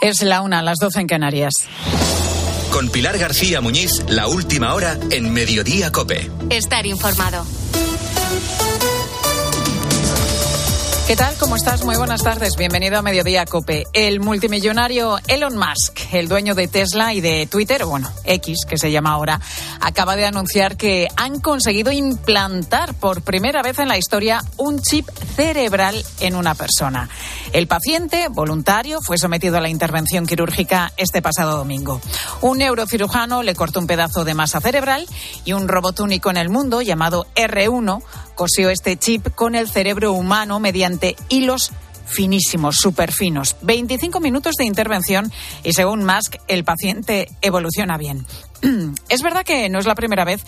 Es la una, las doce en Canarias. Con Pilar García Muñiz, la última hora en Mediodía Cope. Estar informado. ¿Qué tal? ¿Cómo estás? Muy buenas tardes. Bienvenido a Mediodía Cope. El multimillonario Elon Musk, el dueño de Tesla y de Twitter, bueno, X, que se llama ahora, acaba de anunciar que han conseguido implantar por primera vez en la historia un chip cerebral en una persona. El paciente, voluntario, fue sometido a la intervención quirúrgica este pasado domingo. Un neurocirujano le cortó un pedazo de masa cerebral y un robot único en el mundo llamado R1 cosió este chip con el cerebro humano mediante hilos finísimos, súper finos. 25 minutos de intervención y según Musk, el paciente evoluciona bien. es verdad que no es la primera vez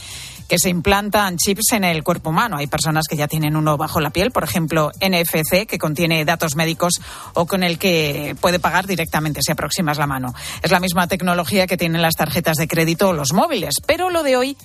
que se implantan chips en el cuerpo humano. Hay personas que ya tienen uno bajo la piel, por ejemplo, NFC, que contiene datos médicos o con el que puede pagar directamente si aproximas la mano. Es la misma tecnología que tienen las tarjetas de crédito o los móviles, pero lo de hoy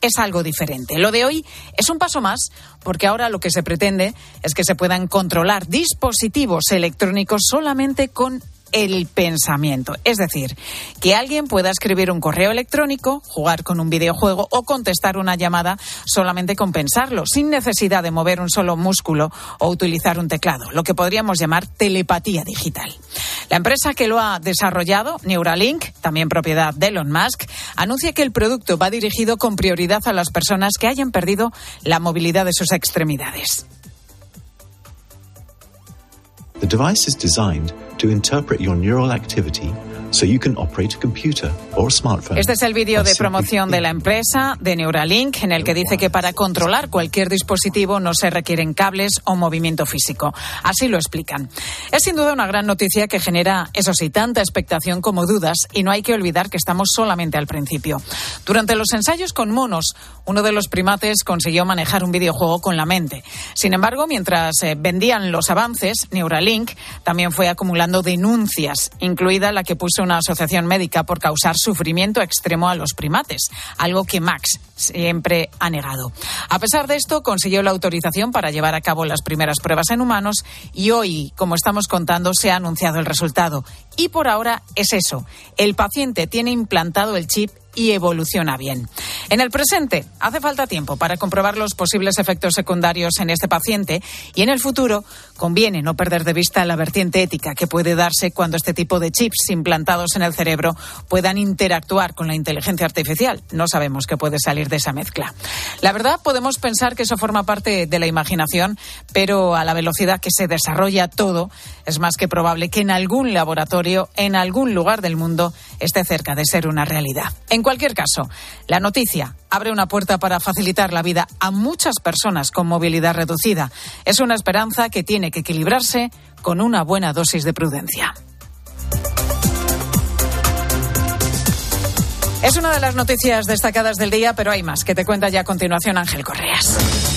es algo diferente. Lo de hoy es un paso más porque ahora lo que se pretende es que se puedan controlar dispositivos electrónicos solamente con el pensamiento. Es decir, que alguien pueda escribir un correo electrónico, jugar con un videojuego o contestar una llamada solamente con pensarlo, sin necesidad de mover un solo músculo o utilizar un teclado, lo que podríamos llamar telepatía digital. La empresa que lo ha desarrollado, Neuralink, también propiedad de Elon Musk, anuncia que el producto va dirigido con prioridad a las personas que hayan perdido la movilidad de sus extremidades. The device is designed to interpret your neural activity Este es el vídeo de promoción de la empresa, de Neuralink, en el que dice que para controlar cualquier dispositivo no se requieren cables o movimiento físico. Así lo explican. Es sin duda una gran noticia que genera, eso sí, tanta expectación como dudas y no hay que olvidar que estamos solamente al principio. Durante los ensayos con monos, uno de los primates consiguió manejar un videojuego con la mente. Sin embargo, mientras eh, vendían los avances, Neuralink también fue acumulando denuncias, incluida la que puso una asociación médica por causar sufrimiento extremo a los primates, algo que Max siempre ha negado. A pesar de esto, consiguió la autorización para llevar a cabo las primeras pruebas en humanos y hoy, como estamos contando, se ha anunciado el resultado. Y por ahora es eso. El paciente tiene implantado el chip y evoluciona bien. En el presente, hace falta tiempo para comprobar los posibles efectos secundarios en este paciente y en el futuro conviene no perder de vista la vertiente ética que puede darse cuando este tipo de chips implantados en el cerebro puedan interactuar con la inteligencia artificial. No sabemos qué puede salir de esa mezcla. La verdad, podemos pensar que eso forma parte de la imaginación, pero a la velocidad que se desarrolla todo, es más que probable que en algún laboratorio, en algún lugar del mundo, esté cerca de ser una realidad. Cualquier caso, la noticia abre una puerta para facilitar la vida a muchas personas con movilidad reducida. Es una esperanza que tiene que equilibrarse con una buena dosis de prudencia. Es una de las noticias destacadas del día, pero hay más que te cuenta ya a continuación Ángel Correas.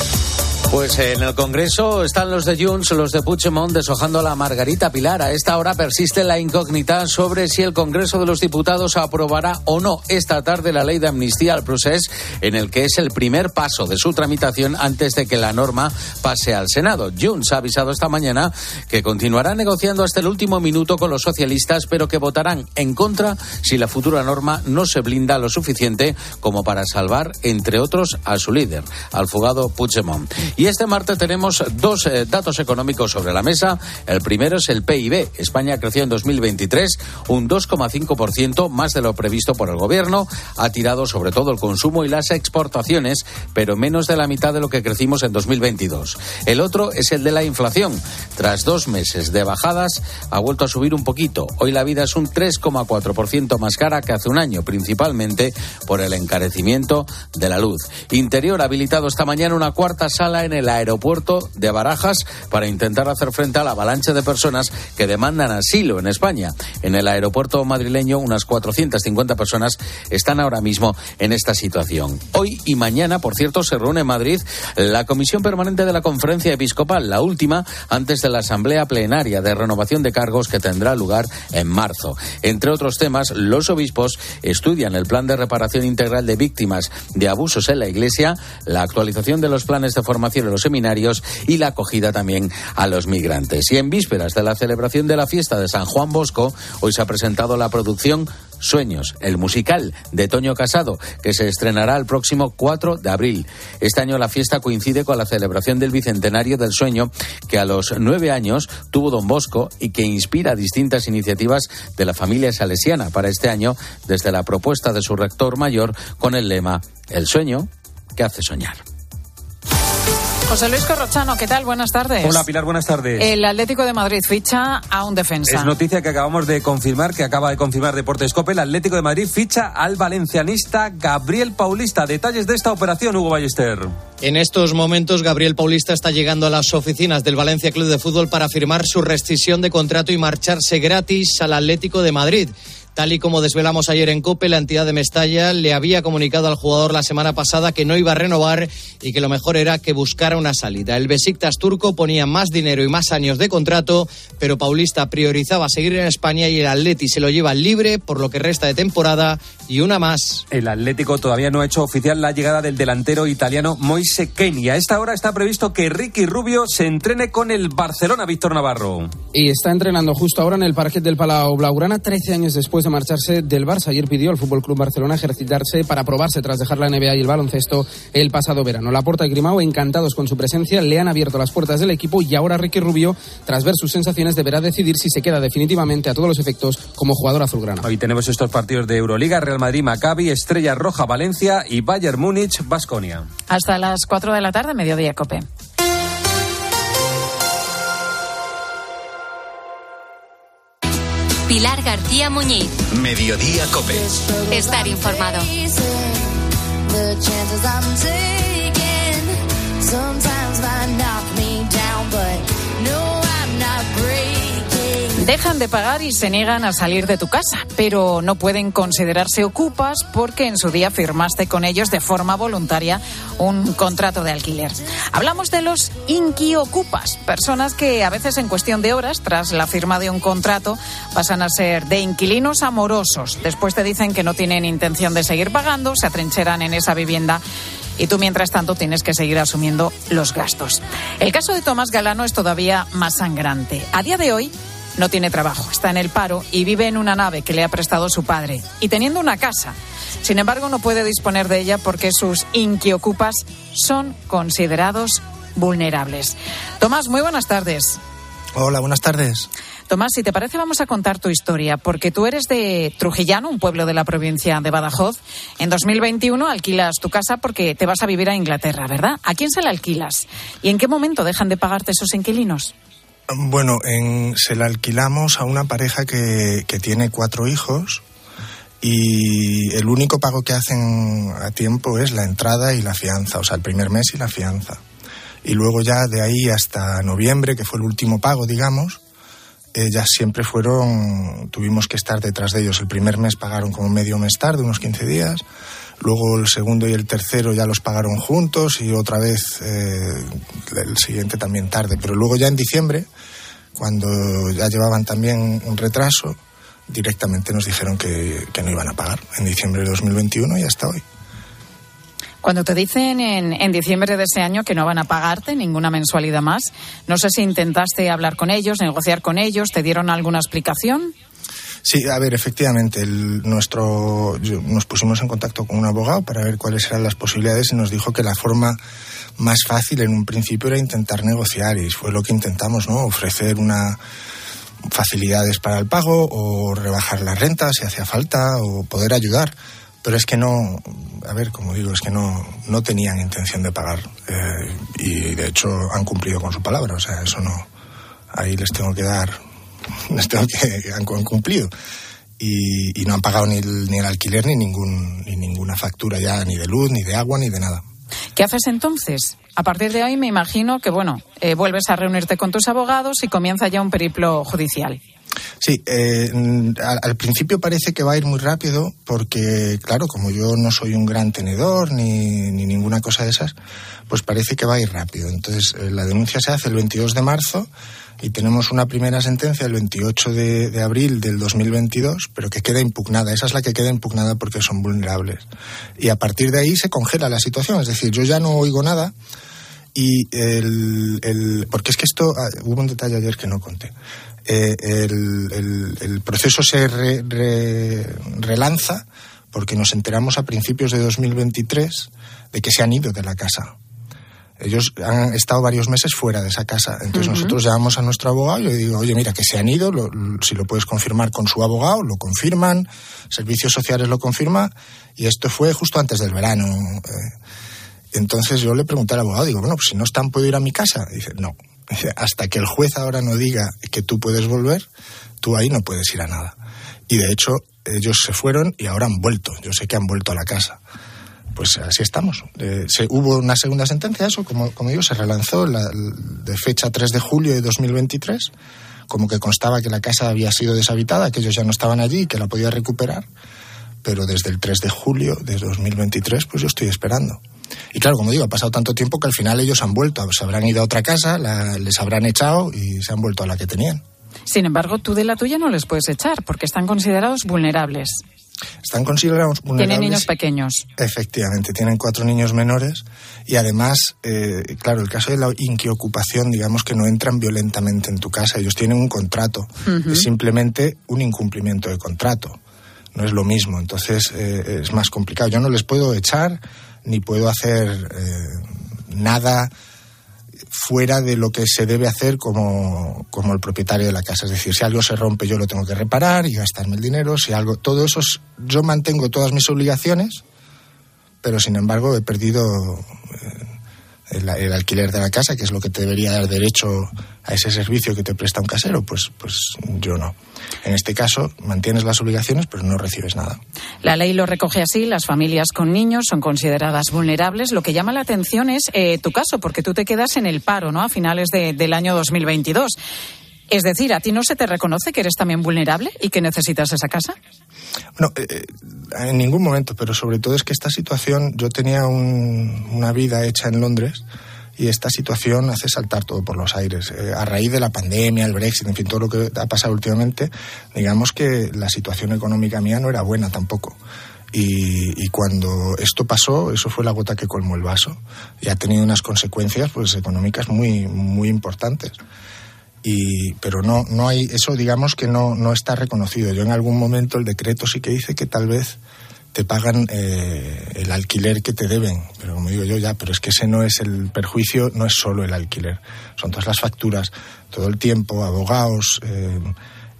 Pues en el Congreso están los de Junts, los de Puigdemont deshojando la Margarita Pilar. A esta hora persiste la incógnita sobre si el Congreso de los Diputados aprobará o no esta tarde la ley de amnistía al procés, en el que es el primer paso de su tramitación antes de que la norma pase al Senado. Junts ha avisado esta mañana que continuará negociando hasta el último minuto con los socialistas, pero que votarán en contra si la futura norma no se blinda lo suficiente como para salvar, entre otros, a su líder, al fugado Puigdemont. Y este martes tenemos dos eh, datos económicos sobre la mesa. El primero es el PIB. España creció en 2023 un 2,5% más de lo previsto por el gobierno. Ha tirado sobre todo el consumo y las exportaciones, pero menos de la mitad de lo que crecimos en 2022. El otro es el de la inflación. Tras dos meses de bajadas, ha vuelto a subir un poquito. Hoy la vida es un 3,4% más cara que hace un año, principalmente por el encarecimiento de la luz. Interior ha habilitado esta mañana una cuarta sala en en el aeropuerto de Barajas para intentar hacer frente a la avalancha de personas que demandan asilo en España. En el aeropuerto madrileño, unas 450 personas están ahora mismo en esta situación. Hoy y mañana, por cierto, se reúne en Madrid la Comisión Permanente de la Conferencia Episcopal, la última antes de la Asamblea Plenaria de Renovación de Cargos que tendrá lugar en marzo. Entre otros temas, los obispos estudian el plan de reparación integral de víctimas de abusos en la Iglesia, la actualización de los planes de formación los seminarios y la acogida también a los migrantes. Y en vísperas de la celebración de la fiesta de San Juan Bosco, hoy se ha presentado la producción Sueños, el musical de Toño Casado, que se estrenará el próximo 4 de abril. Este año la fiesta coincide con la celebración del bicentenario del sueño que a los nueve años tuvo Don Bosco y que inspira distintas iniciativas de la familia salesiana para este año, desde la propuesta de su rector mayor con el lema El sueño que hace soñar. José Luis Corrochano, ¿qué tal? Buenas tardes. Hola Pilar, buenas tardes. El Atlético de Madrid ficha a un defensa. Es noticia que acabamos de confirmar, que acaba de confirmar Deportes Cope. El Atlético de Madrid ficha al valencianista Gabriel Paulista. Detalles de esta operación, Hugo Ballester. En estos momentos, Gabriel Paulista está llegando a las oficinas del Valencia Club de Fútbol para firmar su rescisión de contrato y marcharse gratis al Atlético de Madrid. Tal y como desvelamos ayer en COPE, la entidad de Mestalla le había comunicado al jugador la semana pasada que no iba a renovar y que lo mejor era que buscara una salida. El Besiktas turco ponía más dinero y más años de contrato, pero Paulista priorizaba seguir en España y el Atleti se lo lleva libre por lo que resta de temporada y una más. El Atlético todavía no ha hecho oficial la llegada del delantero italiano Moise Kenny. A esta hora está previsto que Ricky Rubio se entrene con el Barcelona, Víctor Navarro. Y está entrenando justo ahora en el parque del Palau Blaugrana, 13 años después de marcharse del Barça. Ayer pidió al Fútbol Club Barcelona ejercitarse para probarse tras dejar la NBA y el baloncesto el pasado verano. La Porta y Grimao, encantados con su presencia, le han abierto las puertas del equipo y ahora Ricky Rubio, tras ver sus sensaciones, deberá decidir si se queda definitivamente a todos los efectos como jugador azulgrana. Hoy tenemos estos partidos de Euroliga, Real Madrid, Maccabi, Estrella Roja, Valencia y Bayern Múnich, Basconia. Hasta las 4 de la tarde, mediodía, Cope. Pilar García Muñiz. Mediodía Cope. Estar informado. Dejan de pagar y se niegan a salir de tu casa, pero no pueden considerarse ocupas porque en su día firmaste con ellos de forma voluntaria un contrato de alquiler. Hablamos de los inquiocupas, personas que a veces en cuestión de horas, tras la firma de un contrato, pasan a ser de inquilinos amorosos. Después te dicen que no tienen intención de seguir pagando, se atrincheran en esa vivienda y tú mientras tanto tienes que seguir asumiendo los gastos. El caso de Tomás Galano es todavía más sangrante. A día de hoy no tiene trabajo, está en el paro y vive en una nave que le ha prestado su padre y teniendo una casa. Sin embargo, no puede disponer de ella porque sus inquiocupas son considerados vulnerables. Tomás, muy buenas tardes. Hola, buenas tardes. Tomás, si te parece, vamos a contar tu historia, porque tú eres de Trujillano, un pueblo de la provincia de Badajoz. En 2021 alquilas tu casa porque te vas a vivir a Inglaterra, ¿verdad? ¿A quién se la alquilas? ¿Y en qué momento dejan de pagarte esos inquilinos? Bueno, en, se la alquilamos a una pareja que, que tiene cuatro hijos y el único pago que hacen a tiempo es la entrada y la fianza, o sea, el primer mes y la fianza. Y luego ya de ahí hasta noviembre, que fue el último pago, digamos, ya siempre fueron, tuvimos que estar detrás de ellos. El primer mes pagaron como medio mes tarde, unos 15 días. Luego el segundo y el tercero ya los pagaron juntos y otra vez eh, el siguiente también tarde. Pero luego ya en diciembre, cuando ya llevaban también un retraso, directamente nos dijeron que, que no iban a pagar en diciembre de 2021 y hasta hoy. Cuando te dicen en, en, diciembre de ese año que no van a pagarte ninguna mensualidad más, no sé si intentaste hablar con ellos, negociar con ellos, ¿te dieron alguna explicación? Sí, a ver, efectivamente, el, nuestro, nos pusimos en contacto con un abogado para ver cuáles eran las posibilidades y nos dijo que la forma más fácil en un principio era intentar negociar y fue lo que intentamos, ¿no? Ofrecer una facilidades para el pago o rebajar la renta si hacía falta o poder ayudar pero es que no, a ver, como digo, es que no, no tenían intención de pagar eh, y de hecho han cumplido con su palabra, o sea, eso no, ahí les tengo que dar, tengo que, han, han cumplido. Y, y, no han pagado ni el, ni el alquiler ni, ningún, ni ninguna factura ya, ni de luz, ni de agua, ni de nada. ¿Qué haces entonces? A partir de ahí me imagino que, bueno, eh, vuelves a reunirte con tus abogados y comienza ya un periplo judicial. Sí, eh, al, al, principio parece que va a ir muy rápido porque, claro, como yo no soy un gran tenedor ni, ni ninguna cosa de esas, pues parece que va a ir rápido. Entonces, eh, la denuncia se hace el 22 de marzo y tenemos una primera sentencia el 28 de, abril del 2022, pero que queda impugnada. Esa es la que queda impugnada porque son vulnerables. Y a partir de ahí se congela la situación, es decir, yo ya no oigo nada Y el, porque es que esto, ah, hubo un detalle ayer que no conté. Eh, el, el, el, proceso se re, re, relanza porque nos enteramos a principios de 2023 de que se han ido de la casa. Ellos han estado varios meses fuera de esa casa. Entonces uh -huh. nosotros llamamos a nuestro abogado y le digo, oye, mira, que se han ido, lo, si lo puedes confirmar con su abogado, lo confirman, Servicios Sociales lo confirma, y esto fue justo antes del verano. Eh, entonces yo le pregunté al abogado, digo, bueno, pues si no están, ¿puedo ir a mi casa? Y dice, no, hasta que el juez ahora no diga que tú puedes volver, tú ahí no puedes ir a nada. Y de hecho, ellos se fueron y ahora han vuelto. Yo sé que han vuelto a la casa pues así estamos. Eh, se, hubo una segunda sentencia, eso, como, como digo, se relanzó la, de fecha 3 de julio de 2023, como que constaba que la casa había sido deshabitada, que ellos ya no estaban allí y que la podía recuperar, pero desde el 3 de julio de 2023, pues yo estoy esperando. Y claro, como digo, ha pasado tanto tiempo que al final ellos han vuelto, se habrán ido a otra casa, la, les habrán echado y se han vuelto a la que tenían. Sin embargo, tú de la tuya no les puedes echar porque están considerados vulnerables. Están considerados vulnerables. Tienen niños pequeños. Efectivamente, tienen cuatro niños menores y además, eh, claro, el caso de la inquiocupación, digamos que no entran violentamente en tu casa. Ellos tienen un contrato. Uh -huh. Es simplemente un incumplimiento de contrato. No es lo mismo. Entonces eh, es más complicado. Yo no les puedo echar ni puedo hacer eh, nada fuera de lo que se debe hacer como, como, el propietario de la casa. Es decir, si algo se rompe yo lo tengo que reparar y gastarme el dinero. Si algo, todo eso, es, yo mantengo todas mis obligaciones, pero sin embargo he perdido eh, el, alquiler de la casa, que es lo que te debería dar derecho a ese servicio que te presta un casero. Pues, pues yo no. En este caso, mantienes las obligaciones, pero no recibes nada. La ley lo recoge así. Las familias con niños son consideradas vulnerables. Lo que llama la atención es eh, tu caso, porque tú te quedas en el paro, ¿no? A finales de, del año 2022. Es decir, ¿a ti no se te reconoce que eres también vulnerable y que necesitas esa casa? Bueno, eh, en ningún momento, pero sobre todo es que esta situación, yo tenía un, una vida hecha en Londres y esta situación hace saltar todo por los aires. Eh, a raíz de la pandemia, el Brexit, en fin, todo lo que ha pasado últimamente, digamos que la situación económica mía no era buena tampoco. Y, y, cuando esto pasó, eso fue la gota que colmó el vaso y ha tenido unas consecuencias pues económicas muy muy importantes. Y, pero no no hay eso digamos que no no está reconocido. Yo en algún momento el decreto sí que dice que tal vez te pagan eh, el alquiler que te deben. Pero como digo yo ya, pero es que ese no es el perjuicio, no es solo el alquiler, son todas las facturas, todo el tiempo, abogados, eh,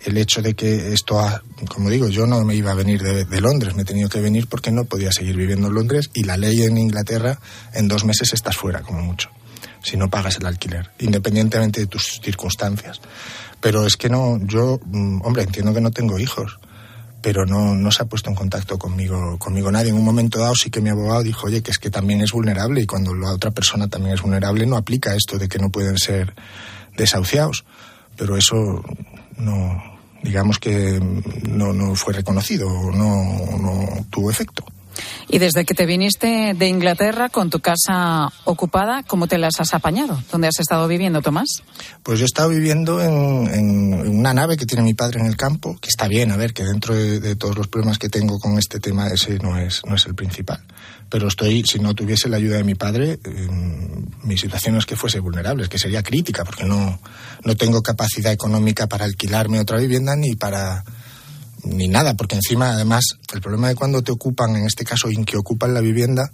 el hecho de que esto, ha, como digo, yo no me iba a venir de, de, Londres, me he tenido que venir porque no podía seguir viviendo en Londres y la ley en Inglaterra en dos meses estás fuera, como mucho, si no pagas el alquiler, independientemente de tus circunstancias. Pero es que no, yo, mm, hombre, entiendo que no tengo hijos pero no, no se ha puesto en contacto conmigo, conmigo nadie. En un momento dado sí que mi abogado dijo, oye, que es que también es vulnerable y cuando la otra persona también es vulnerable no aplica esto de que no pueden ser desahuciados. Pero eso no, digamos que no, no fue reconocido, no, no tuvo efecto. Y desde que te viniste de Inglaterra con tu casa ocupada, ¿cómo te las has apañado? ¿Dónde has estado viviendo, Tomás? Pues yo he estado viviendo en, una nave que tiene mi padre en el campo, que está bien, a ver, que dentro de, todos los problemas que tengo con este tema, ese no es, no es el principal. Pero estoy, si no tuviese la ayuda de mi padre, mi situación no es que fuese vulnerable, es que sería crítica, porque no, no tengo capacidad económica para alquilarme otra vivienda ni para ni nada, porque encima, además, el problema de cuando te ocupan, en este caso, en que ocupan la vivienda,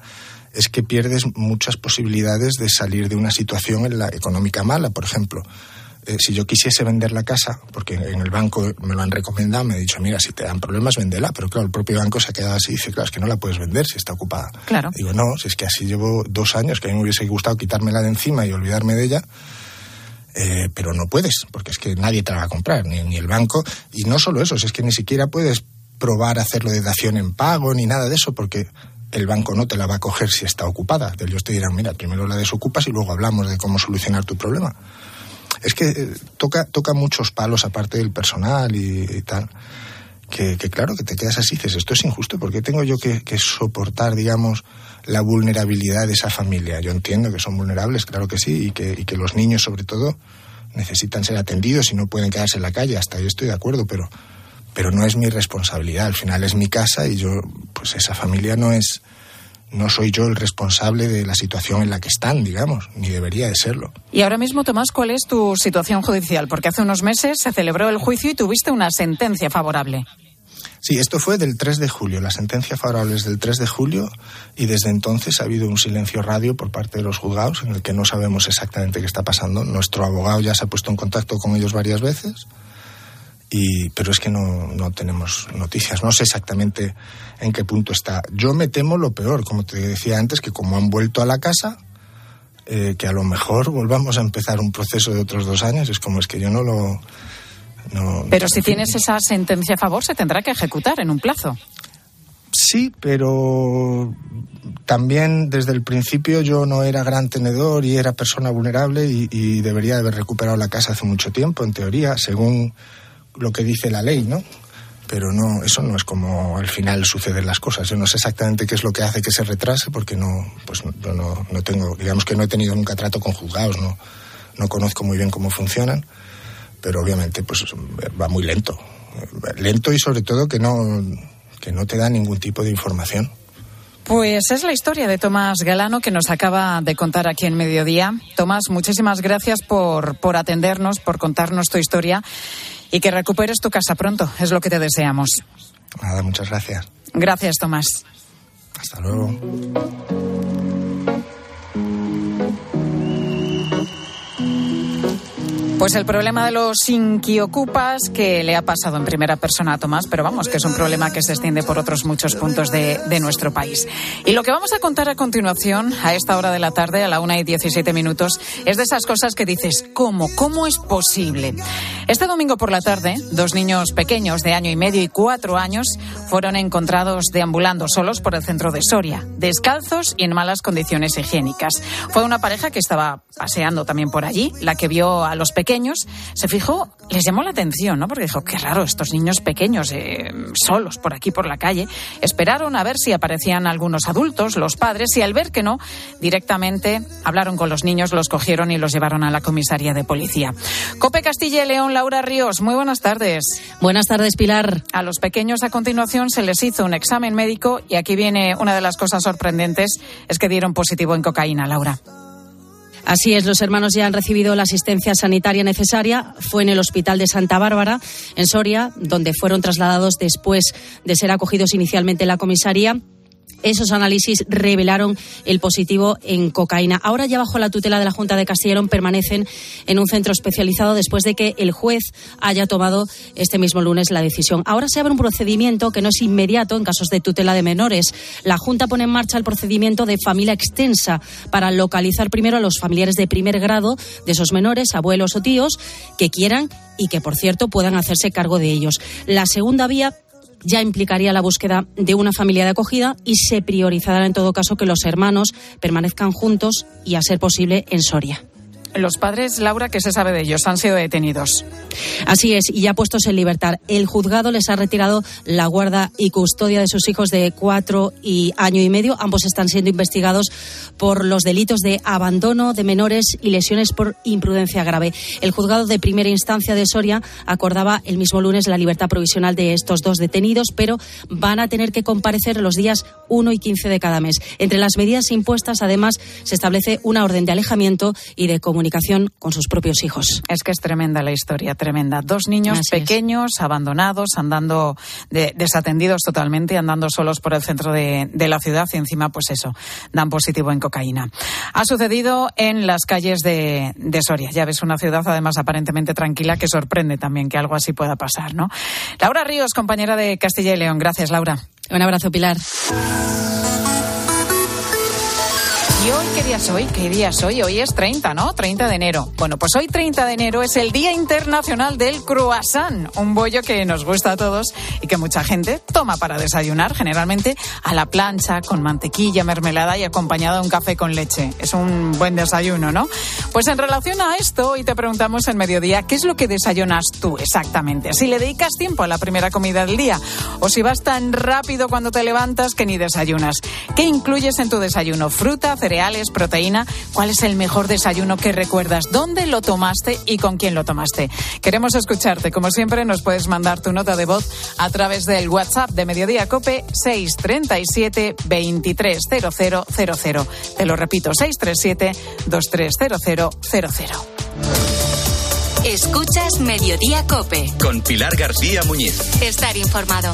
es que pierdes muchas posibilidades de salir de una situación en la económica mala. Por ejemplo, eh, si yo quisiese vender la casa, porque en el banco me lo han recomendado, me han dicho, mira, si te dan problemas, vendela. Pero claro, el propio banco se ha quedado así y dice, claro, es que no la puedes vender si está ocupada. Claro. Digo, no, si es que así llevo dos años, que a mí me hubiese gustado quitármela de encima y olvidarme de ella. Eh, pero no puedes, porque es que nadie te la va a comprar, ni, ni el banco. Y no solo eso, es que ni siquiera puedes probar hacerlo de dación en pago, ni nada de eso, porque el banco no te la va a coger si está ocupada. Ellos te dirán, mira, primero la desocupas y luego hablamos de cómo solucionar tu problema. Es que eh, toca, toca muchos palos aparte del personal y, y tal. Que, que, claro, que te quedas así, dices, esto es injusto, porque tengo yo que soportar, digamos, la vulnerabilidad de esa familia. Yo entiendo que son vulnerables, claro que sí, y que, y que los niños, sobre todo, necesitan ser atendidos y no pueden quedarse en la calle. Hasta ahí estoy de acuerdo, pero, pero no es mi responsabilidad. Al final es mi casa y yo, pues esa familia no es, no soy yo el responsable de la situación en la que están, digamos, ni debería de serlo. Y ahora mismo, Tomás, ¿cuál es tu situación judicial? Porque hace unos meses se celebró el juicio y tuviste una sentencia favorable. Sí, esto fue del 3 de julio. La sentencia favorable es del 3 de julio y desde entonces ha habido un silencio radio por parte de los juzgados en el que no sabemos exactamente qué está pasando. Nuestro abogado ya se ha puesto en contacto con ellos varias veces, y, pero es que no, no tenemos noticias. No sé exactamente en qué punto está. Yo me temo lo peor, como te decía antes, que como han vuelto a la casa, eh, que a lo mejor volvamos a empezar un proceso de otros dos años. Es como es que yo no lo pero si tienes esa sentencia a favor, se tendrá que ejecutar en un plazo. Sí, pero también desde el principio yo no era gran tenedor y era persona vulnerable y, y, debería haber recuperado la casa hace mucho tiempo, en teoría, según lo que dice la ley, ¿no? Pero no, eso no es como al final suceden las cosas. Yo no sé exactamente qué es lo que hace que se retrase porque no, pues yo no, no tengo, digamos que no he tenido nunca trato con juzgados, no, no conozco muy bien cómo funcionan pero obviamente pues va muy lento. Lento y sobre todo que no, que no te da ningún tipo de información. Pues es la historia de Tomás Galano que nos acaba de contar aquí en Mediodía. Tomás, muchísimas gracias por, por atendernos, por contarnos tu historia y que recuperes tu casa pronto. Es lo que te deseamos. Nada, muchas gracias. Gracias, Tomás. Hasta luego. Pues el problema de los inquiocupas que le ha pasado en primera persona a Tomás, pero vamos, que es un problema que se extiende por otros muchos puntos de, nuestro país. Y lo que vamos a contar a continuación, a esta hora de la tarde, a la una y diecisiete minutos, es de esas cosas que dices, ¿cómo? ¿Cómo es posible? Este domingo por la tarde, dos niños pequeños de año y medio y cuatro años fueron encontrados deambulando solos por el centro de Soria, descalzos y en malas condiciones higiénicas. Fue una pareja que estaba paseando también por allí, la que vio a los pequeños pequeños, se fijó, les llamó la atención, ¿no? Porque dijo, qué raro, estos niños pequeños, eh, solos por aquí, por la calle. Esperaron a ver si aparecían algunos adultos, los padres, y al ver que no, directamente hablaron con los niños, los cogieron y los llevaron a la comisaría de policía. Cope Castilla y León, Laura Ríos, muy buenas tardes. Buenas tardes, Pilar. A los pequeños a continuación se les hizo un examen médico y aquí viene una de las cosas sorprendentes, es que dieron positivo en cocaína, Laura. Así es, los hermanos ya han recibido la asistencia sanitaria necesaria. Fue en el Hospital de Santa Bárbara, en Soria, donde fueron trasladados después de ser acogidos inicialmente en la comisaría esos análisis revelaron el positivo en cocaína. Ahora ya bajo la tutela de la Junta de Castellón permanecen en un centro especializado después de que el juez haya tomado este mismo lunes la decisión. Ahora se abre un procedimiento que no es inmediato en casos de tutela de menores. La Junta pone en marcha el procedimiento de familia extensa para localizar primero a los familiares de primer grado de esos menores, abuelos o tíos, que quieran y que, por cierto, puedan hacerse cargo de ellos. La segunda vía ya implicaría la búsqueda de una familia de acogida y se priorizará en todo caso que los hermanos permanezcan juntos y, a ser posible, en Soria. Los padres, Laura, ¿qué se sabe de ellos? Han sido detenidos. Así es, y ya puestos en libertad. El juzgado les ha retirado la guarda y custodia de sus hijos de cuatro y año y medio. Ambos están siendo investigados por los delitos de abandono de menores y lesiones por imprudencia grave. El juzgado de primera instancia de Soria acordaba el mismo lunes la libertad provisional de estos dos detenidos, pero van a tener que comparecer los días 1 y 15 de cada mes. Entre las medidas impuestas, además, se establece una orden de alejamiento y de comunicación con sus propios hijos. Es que es tremenda la historia, tremenda. Dos niños pequeños, abandonados, andando desatendidos totalmente, andando solos por el centro de, la ciudad y encima, pues eso, dan positivo en cocaína. Ha sucedido en las calles de, de Soria. Ya ves, una ciudad además aparentemente tranquila que sorprende también que algo así pueda pasar, ¿no? Laura Ríos, compañera de Castilla y León. Gracias, Laura. Un abrazo, Pilar. ¿Y hoy qué día es hoy? ¿Qué día es hoy? Hoy es 30, ¿no? 30 de enero. Bueno, pues hoy 30 de enero es el Día Internacional del Croissant, un bollo que nos gusta a todos y que mucha gente toma para desayunar, generalmente a la plancha, con mantequilla, mermelada y acompañado de un café con leche. Es un buen desayuno, ¿no? Pues en relación a esto, hoy te preguntamos en mediodía, ¿qué es lo que desayunas tú exactamente? Si le dedicas tiempo a la primera comida del día o si vas tan rápido cuando te levantas que ni desayunas. ¿Qué incluyes en tu desayuno? Fruta, cereal cereales, proteína. ¿Cuál es el mejor desayuno que recuerdas? ¿Dónde lo tomaste y con quién lo tomaste? Queremos escucharte. Como siempre, nos puedes mandar tu nota de voz a través del WhatsApp de Mediodía Cope 637 230000. Te lo repito, 637 230000. Escuchas Mediodía Cope. Con Pilar García Muñiz. Estar informado.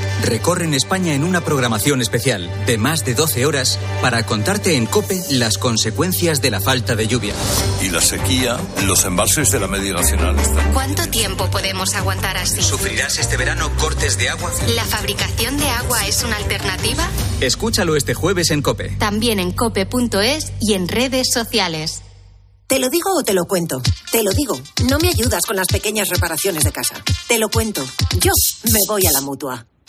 recorren España en una programación especial de más de 12 horas para contarte en COPE las consecuencias de la falta de lluvia. Y la sequía, los embalses de la media nacional. ¿Cuánto tiempo podemos aguantar así? ¿Sufrirás este verano cortes de agua? ¿La fabricación de agua es una alternativa? Escúchalo este jueves en COPE. También en cope.es y en redes sociales. ¿Te lo digo o te lo cuento? Te lo digo. No me ayudas con las pequeñas reparaciones de casa. Te lo cuento. Yo me voy a la mutua.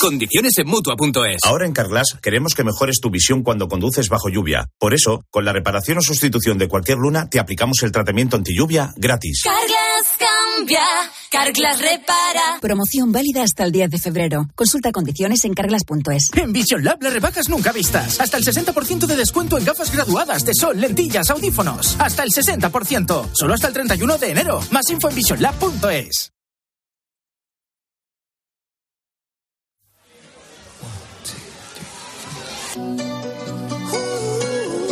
Condiciones en mutua.es. Ahora en Carglass queremos que mejores tu visión cuando conduces bajo lluvia. Por eso, con la reparación o sustitución de cualquier luna, te aplicamos el tratamiento anti lluvia gratis. Carglass cambia, Carglass repara. Promoción válida hasta el 10 de febrero. Consulta condiciones en carglass.es. En Vision Lab las rebajas nunca vistas. Hasta el 60% de descuento en gafas graduadas de sol, lentillas, audífonos. Hasta el 60%. Solo hasta el 31 de enero. Más info en visionlab.es.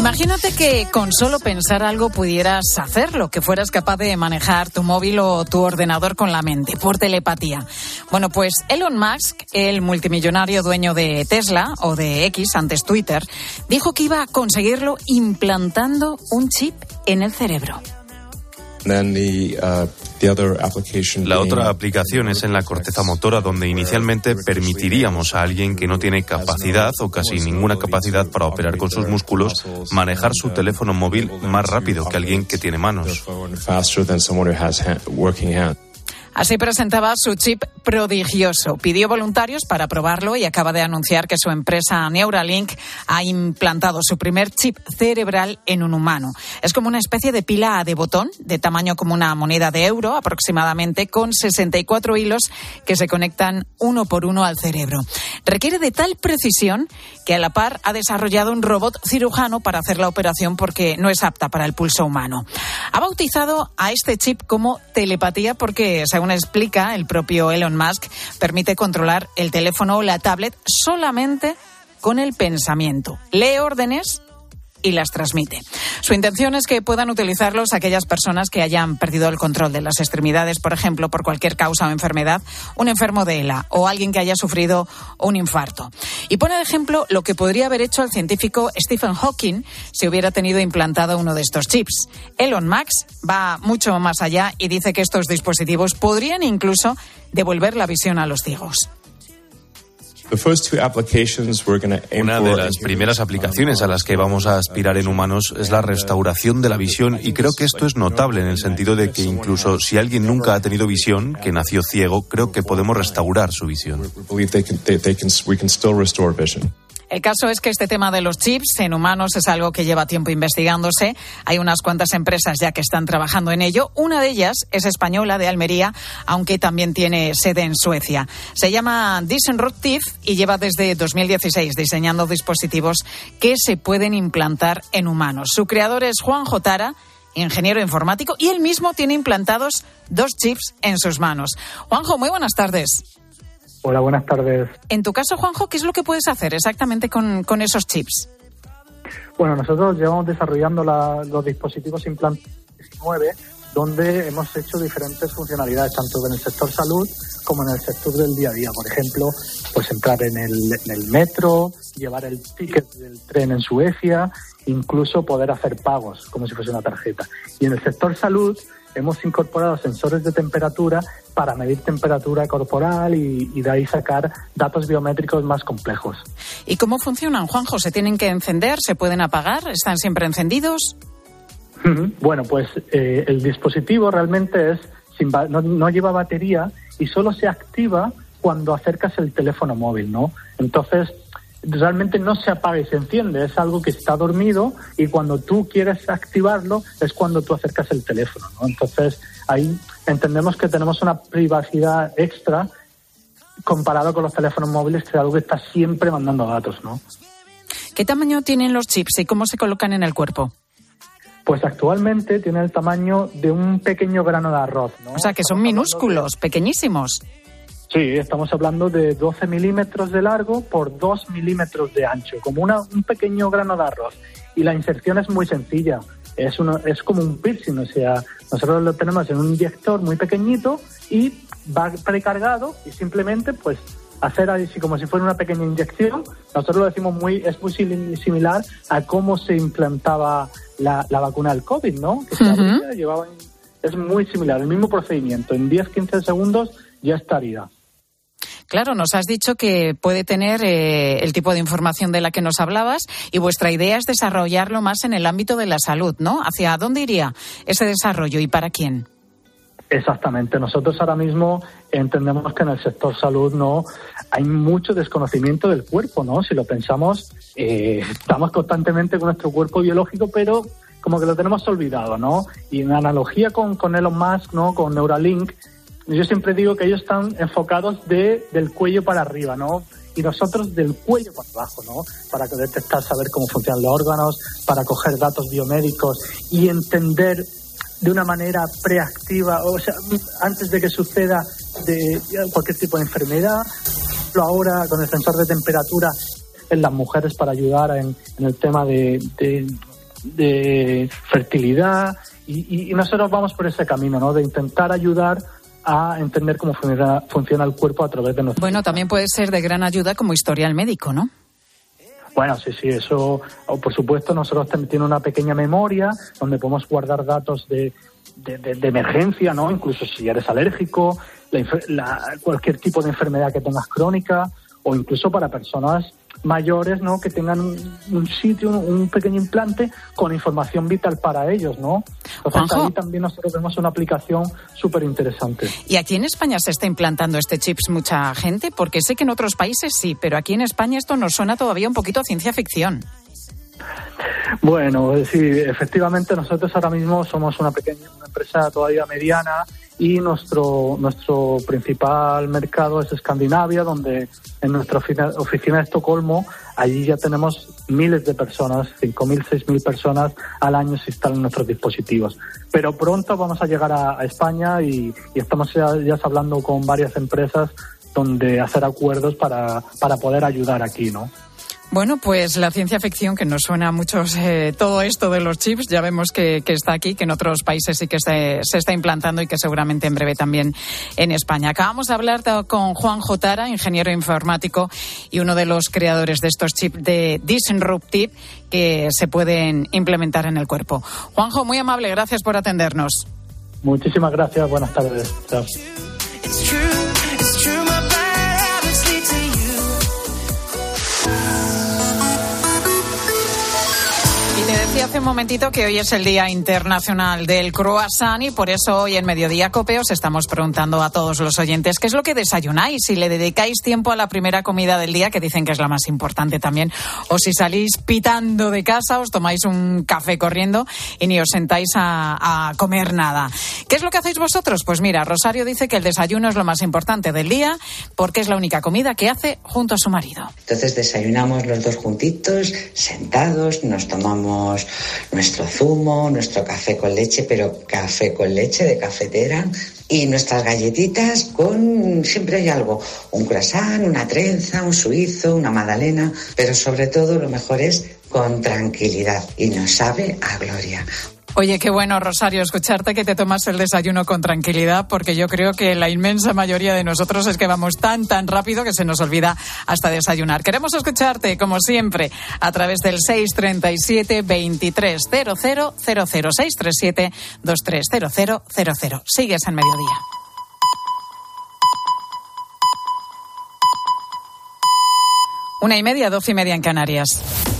Imagínate que con solo pensar algo pudieras hacerlo, que fueras capaz de manejar tu móvil o tu ordenador con la mente, por telepatía. Bueno, pues Elon Musk, el multimillonario dueño de Tesla o de X, antes Twitter, dijo que iba a conseguirlo implantando un chip en el cerebro. La otra aplicación es en la corteza motora, donde inicialmente permitiríamos a alguien que no tiene capacidad o casi ninguna capacidad para operar con sus músculos manejar su teléfono móvil más rápido que alguien que tiene manos. Así presentaba su chip prodigioso. Pidió voluntarios para probarlo y acaba de anunciar que su empresa Neuralink ha implantado su primer chip cerebral en un humano. Es como una especie de pila de botón de tamaño como una moneda de euro aproximadamente con 64 hilos que se conectan uno por uno al cerebro. Requiere de tal precisión que a la par ha desarrollado un robot cirujano para hacer la operación porque no es apta para el pulso humano. Ha bautizado a este chip como telepatía porque, según explica el propio Elon Musk, permite controlar el teléfono o la tablet solamente con el pensamiento. Lee órdenes y las transmite. Su intención es que puedan utilizarlos aquellas personas que hayan perdido el control de las extremidades, por ejemplo, por cualquier causa o enfermedad, un enfermo de ELA o alguien que haya sufrido un infarto. Y pone de ejemplo lo que podría haber hecho el científico Stephen Hawking si hubiera tenido implantado uno de estos chips. Elon Musk va mucho más allá y dice que estos dispositivos podrían incluso devolver la visión a los ciegos. Una de las primeras aplicaciones a las que vamos a aspirar en humanos es la restauración de la visión y creo que esto es notable en el sentido de que incluso si alguien nunca ha tenido visión, que nació ciego, creo que podemos restaurar su visión. El caso es que este tema de los chips en humanos es algo que lleva tiempo investigándose. Hay unas cuantas empresas ya que están trabajando en ello. Una de ellas es española, de Almería, aunque también tiene sede en Suecia. Se llama Disruptive y lleva desde 2016 diseñando dispositivos que se pueden implantar en humanos. Su creador es Juan Jotara ingeniero informático, y él mismo tiene implantados dos chips en sus manos. Juanjo, muy buenas tardes. Hola, buenas tardes. En tu caso, Juanjo, ¿qué es lo que puedes hacer exactamente con, con esos chips? Bueno, nosotros llevamos desarrollando la- los dispositivos implantes 19 donde hemos hecho diferentes funcionalidades, tanto en el sector salud como en el sector del día a día. Por ejemplo, pues entrar en el, en el metro, llevar el ticket del tren en Suecia, incluso poder hacer pagos como si fuese una tarjeta. Y en el sector salud hemos incorporado sensores de temperatura para medir temperatura corporal y, y de ahí sacar datos biométricos más complejos. ¿Y cómo funcionan, Juanjo? ¿Se tienen que encender? ¿Se pueden apagar? ¿Están siempre encendidos? Bueno, pues eh, el dispositivo realmente es sin ba- no, no lleva batería y solo se activa cuando acercas el teléfono móvil, ¿no? Entonces realmente no se apaga y se enciende, es algo que está dormido y cuando tú quieres activarlo es cuando tú acercas el teléfono, ¿no? Entonces ahí entendemos que tenemos una privacidad extra comparado con los teléfonos móviles, que es algo que está siempre mandando datos, ¿no? ¿Qué tamaño tienen los chips y cómo se colocan en el cuerpo? Pues actualmente tiene el tamaño de un pequeño grano de arroz, ¿no? O sea, que son minúsculos, pequeñísimos. Sí, estamos hablando de 12 milímetros de largo por 2 milímetros de ancho, como una, un pequeño grano de arroz. Y la inserción es muy sencilla, es, uno, es como un piercing, o sea, nosotros lo tenemos en un inyector muy pequeñito y va precargado y simplemente pues hacer así como si fuera una pequeña inyección. Nosotros lo decimos muy, es muy sim- similar a cómo se implantaba la, la vacuna del COVID, ¿no? Que se abría, llevaba- es muy similar, el mismo procedimiento. En 10-15 segundos ya estaría. Claro, nos has dicho que puede tener eh, el tipo de información de la que nos hablabas y vuestra idea es desarrollarlo más en el ámbito de la salud, ¿no? ¿Hacia dónde iría ese desarrollo y para quién? Exactamente. Nosotros ahora mismo entendemos que en el sector salud no hay mucho desconocimiento del cuerpo, ¿no? Si lo pensamos, eh, estamos constantemente con nuestro cuerpo biológico, pero como que lo tenemos olvidado, ¿no? Y en analogía con, con Elon Musk, ¿no? Con Neuralink, yo siempre digo que ellos están enfocados de, del cuello para arriba, ¿no? Y nosotros del cuello para abajo, ¿no? Para detectar, saber cómo funcionan los órganos, para coger datos biomédicos y entender de una manera preactiva, o sea, antes de que suceda de cualquier tipo de enfermedad. Ahora con el sensor de temperatura en las mujeres para ayudar en, en el tema de, de- fertilidad y nosotros vamos por ese camino, ¿no? De intentar ayudar a entender cómo funciona, funciona el cuerpo a través de nuestro Bueno, también puede ser de gran ayuda como historial médico, ¿no? Bueno, sí, sí, eso, por supuesto, nosotros también tiene una pequeña memoria donde podemos guardar datos de, de, de- de emergencia, ¿no? Incluso si eres alérgico, la la- cualquier tipo de enfermedad que tengas crónica, o incluso para personas mayores, ¿no? Que tengan un, un sitio, un, pequeño implante con información vital para ellos, ¿no? Entonces Juanjo. ahí también nosotros vemos una aplicación súper interesante. ¿Y aquí en España se está implantando este chips mucha gente? Porque sé que en otros países sí, pero aquí en España esto nos suena todavía un poquito a ciencia ficción. Bueno, sí, efectivamente nosotros ahora mismo somos una pequeña una empresa todavía mediana y nuestro nuestro principal mercado es Escandinavia, donde en nuestra oficina, de Estocolmo allí ya tenemos miles de personas, 5.000, 6.000 personas al año se instalan nuestros dispositivos. Pero pronto vamos a llegar a, a España y, y estamos ya, ya hablando con varias empresas donde hacer acuerdos para, para poder ayudar aquí, ¿no? Bueno, pues la ciencia ficción que nos suena a muchos eh, todo esto de los chips, ya vemos que, que está aquí, que en otros países sí que se, se está implantando y que seguramente en breve también en España. Acabamos de hablar con Juan Jotara, ingeniero informático y uno de los creadores de estos chips de Disruptive que se pueden implementar en el cuerpo. Juanjo, muy amable, gracias por atendernos. Muchísimas gracias, buenas tardes. Chao. Hace un momentito que hoy es el Día Internacional del Croissant y por eso hoy en Mediodía Cope os estamos preguntando a todos los oyentes qué es lo que desayunáis, si le dedicáis tiempo a la primera comida del día, que dicen que es la más importante también, o si salís pitando de casa, os tomáis un café corriendo y ni os sentáis a, a comer nada. ¿Qué es lo que hacéis vosotros? Pues mira, Rosario dice que el desayuno es lo más importante del día porque es la única comida que hace junto a su marido. Entonces desayunamos los dos juntitos, sentados, nos tomamos nuestro zumo, nuestro café con leche, pero café con leche de cafetera. Y nuestras galletitas con siempre hay algo, un croissant, una trenza, un suizo, una magdalena, pero sobre todo lo mejor es con tranquilidad. Y nos sabe a gloria. Oye, qué bueno, Rosario, escucharte que te tomas el desayuno con tranquilidad, porque yo creo que la inmensa mayoría de nosotros es que vamos tan, tan rápido que se nos olvida hasta desayunar. Queremos escucharte, como siempre, a través del 637 2300 637 230000. Sigues en mediodía. Una y media, doce y media en Canarias.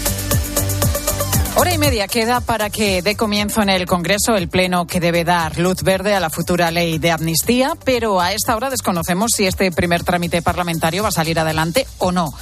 Hora y media queda para que dé comienzo en el Congreso el pleno que debe dar luz verde a la futura ley de amnistía, pero a esta hora desconocemos si este primer trámite parlamentario va a salir adelante o no.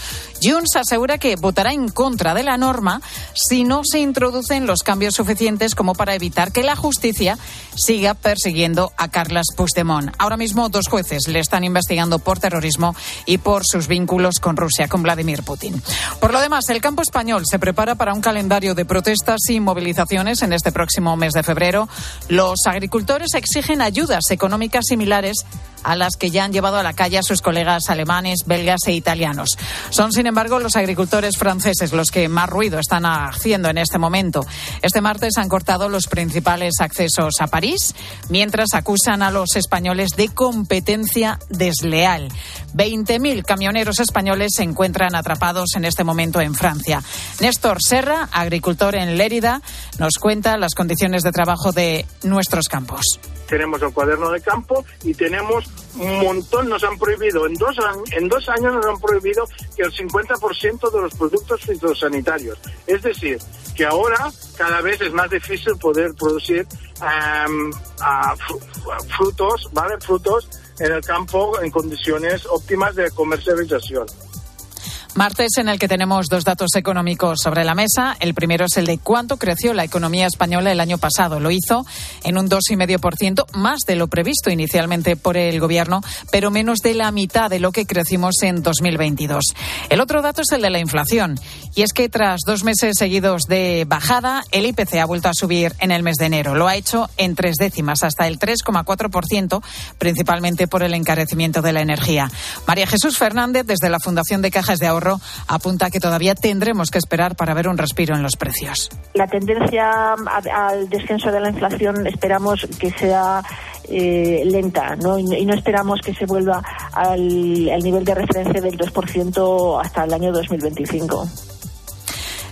Junts asegura que votará en contra de la norma si no se introducen los cambios suficientes como para evitar que la justicia siga persiguiendo a Carles Puigdemont. Ahora mismo dos jueces le están investigando por terrorismo y por sus vínculos con Rusia, con Vladimir Putin. Por lo demás, el campo español se prepara para un calendario de protestas y movilizaciones en este próximo mes de febrero. Los agricultores exigen ayudas económicas similares a las que ya han llevado a la calle a sus colegas alemanes, belgas e italianos. Son, sin embargo, los agricultores franceses los que más ruido están haciendo en este momento. Este martes han cortado los principales accesos a París, mientras acusan a los españoles de competencia desleal. 20.000 camioneros españoles se encuentran atrapados en este momento en Francia. Néstor Serra, agricultor en Lérida, nos cuenta las condiciones de trabajo de nuestros campos tenemos el cuaderno de campo y tenemos un montón, nos han prohibido, en dos, en dos años nos han prohibido que el 50% de los productos fitosanitarios. Es decir, que ahora cada vez es más difícil poder producir frutos, ¿vale? Frutos en el campo en condiciones óptimas de comercialización. Martes en el que tenemos dos datos económicos sobre la mesa. El primero es el de cuánto creció la economía española el año pasado. Lo hizo en un 2,5%, más de lo previsto inicialmente por el Gobierno, pero menos de la mitad de lo que crecimos en 2022. El otro dato es el de la inflación. Y es que tras dos meses seguidos de bajada, el IPC ha vuelto a subir en el mes de enero. Lo ha hecho en tres décimas, hasta el 3,4%, principalmente por el encarecimiento de la energía. María Jesús Fernández, desde la Fundación de Cajas de Ahorro, apunta que todavía tendremos que esperar para ver un respiro en los precios. La tendencia al descenso de la inflación esperamos que sea eh, lenta ¿no? Y, no esperamos que se vuelva al, al nivel de referencia del 2% hasta el año 2025.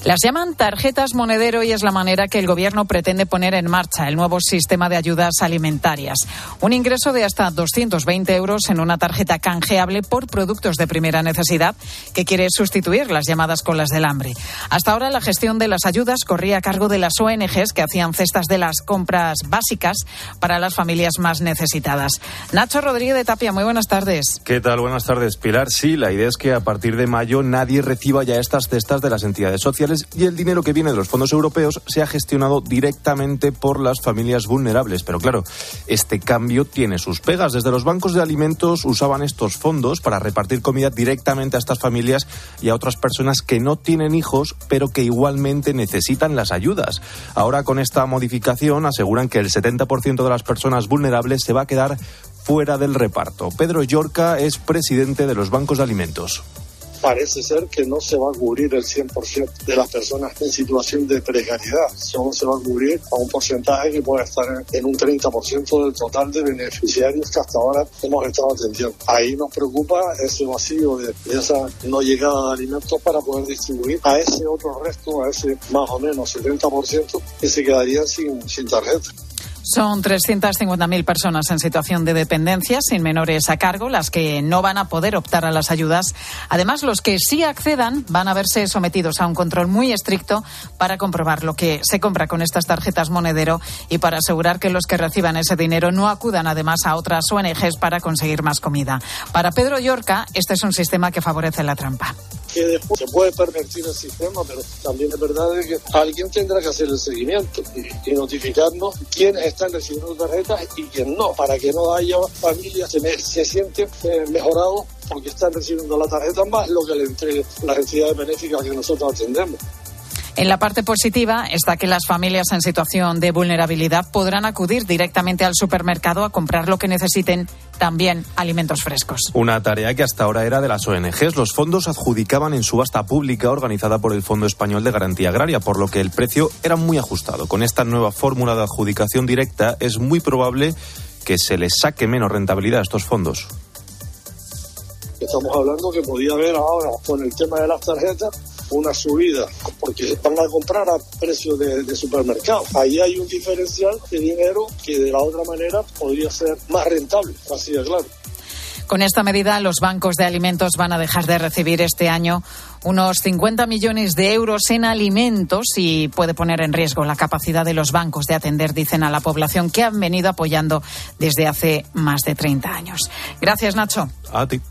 Las llaman tarjetas monedero y es la manera que el Gobierno pretende poner en marcha el nuevo sistema de ayudas alimentarias. Un ingreso de hasta 220 euros en una tarjeta canjeable por productos de primera necesidad que quiere sustituir las llamadas colas del hambre. Hasta ahora la gestión de las ayudas corría a cargo de las ONGs que hacían cestas de las compras básicas para las familias más necesitadas. Nacho Rodríguez de Tapia, muy buenas tardes. ¿Qué tal? Buenas tardes, Pilar. Sí, la idea es que a partir de mayo nadie reciba ya estas cestas de las entidades sociales y el dinero que viene de los fondos europeos se ha gestionado directamente por las familias vulnerables. Pero claro, este cambio tiene sus pegas. Desde los bancos de alimentos usaban estos fondos para repartir comida directamente a estas familias y a otras personas que no tienen hijos, pero que igualmente necesitan las ayudas. Ahora con esta modificación aseguran que el 70% de las personas vulnerables se va a quedar fuera del reparto. Pedro Yorca es presidente de los bancos de alimentos parece ser que no se va a cubrir el 100% de las personas en situación de precariedad. Solo se va a cubrir a un porcentaje que puede estar en un 30% del total de beneficiarios que hasta ahora hemos estado atendiendo. Ahí nos preocupa ese vacío de, esa no llegada de alimentos para poder distribuir a ese otro resto, a ese más o menos 70% que se quedarían sin, sin tarjeta. Son 350.000 personas en situación de dependencia, sin menores a cargo, las que no van a poder optar a las ayudas. Además, los que sí accedan van a verse sometidos a un control muy estricto para comprobar lo que se compra con estas tarjetas monedero y para asegurar que los que reciban ese dinero no acudan además a otras ONGs para conseguir más comida. Para Pedro Yorca, este es un sistema que favorece la trampa que después se puede pervertir el sistema, pero también es verdad que alguien tendrá que hacer el seguimiento y, notificarnos quiénes están recibiendo tarjetas y quién no, para que no haya familias que se sienten eh, mejorados porque están recibiendo la tarjeta más lo que le entregue las entidades benéficas que nosotros atendemos. En la parte positiva está que las familias en situación de vulnerabilidad podrán acudir directamente al supermercado a comprar lo que necesiten, también alimentos frescos. Una tarea que hasta ahora era de las ONGs. Los fondos adjudicaban en subasta pública organizada por el Fondo Español de Garantía Agraria, por lo que el precio era muy ajustado. Con esta nueva fórmula de adjudicación directa es muy probable que se les saque menos rentabilidad a estos fondos. Estamos hablando que podía haber ahora con el tema de las tarjetas una subida porque van a comprar a precio de, supermercado. Ahí hay un diferencial de dinero que de la otra manera podría ser más rentable, así de claro. Con esta medida, los bancos de alimentos van a dejar de recibir este año unos 50 millones de euros en alimentos y puede poner en riesgo la capacidad de los bancos de atender, dicen, a la población que han venido apoyando desde hace más de 30 años. Gracias, Nacho. A ti.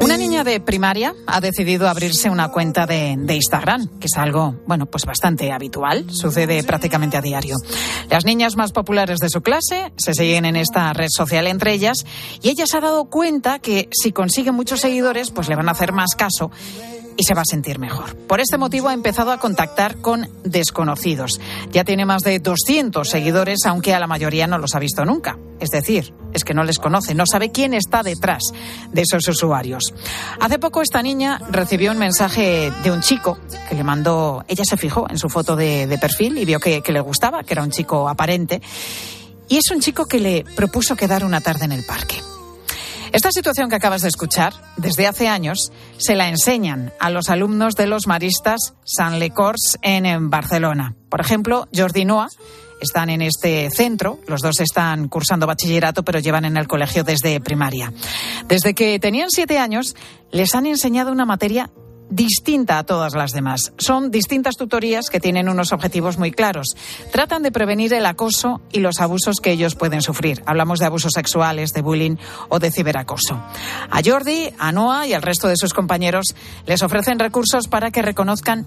Una niña de primaria ha decidido abrirse una cuenta de, Instagram, que es algo, bueno, pues bastante habitual, sucede prácticamente a diario. Las niñas más populares de su clase se siguen en esta red social entre ellas y ella se ha dado cuenta que si consigue muchos seguidores, pues le van a hacer más caso y se va a sentir mejor. Por este motivo ha empezado a contactar con desconocidos. Ya tiene más de 200 seguidores, aunque a la mayoría no los ha visto nunca. Es decir, es que no les conoce, no sabe quién está detrás de esos usuarios. Hace poco esta niña recibió un mensaje de un chico que le mandó, ella se fijó en su foto de, perfil y vio que, que le gustaba, que era un chico aparente. Y es un chico que le propuso quedar una tarde en el parque. Esta situación que acabas de escuchar, desde hace años, se la enseñan a los alumnos de los maristas San Lecors en, Barcelona. Por ejemplo, Jordi Noa están en este centro, los dos están cursando bachillerato, pero llevan en el colegio desde primaria. Desde que tenían siete años, les han enseñado una materia distinta a todas las demás. Son distintas tutorías que tienen unos objetivos muy claros. Tratan de prevenir el acoso y los abusos que ellos pueden sufrir. Hablamos de abusos sexuales, de bullying o de ciberacoso. A Jordi, a Noah y al resto de sus compañeros les ofrecen recursos para que reconozcan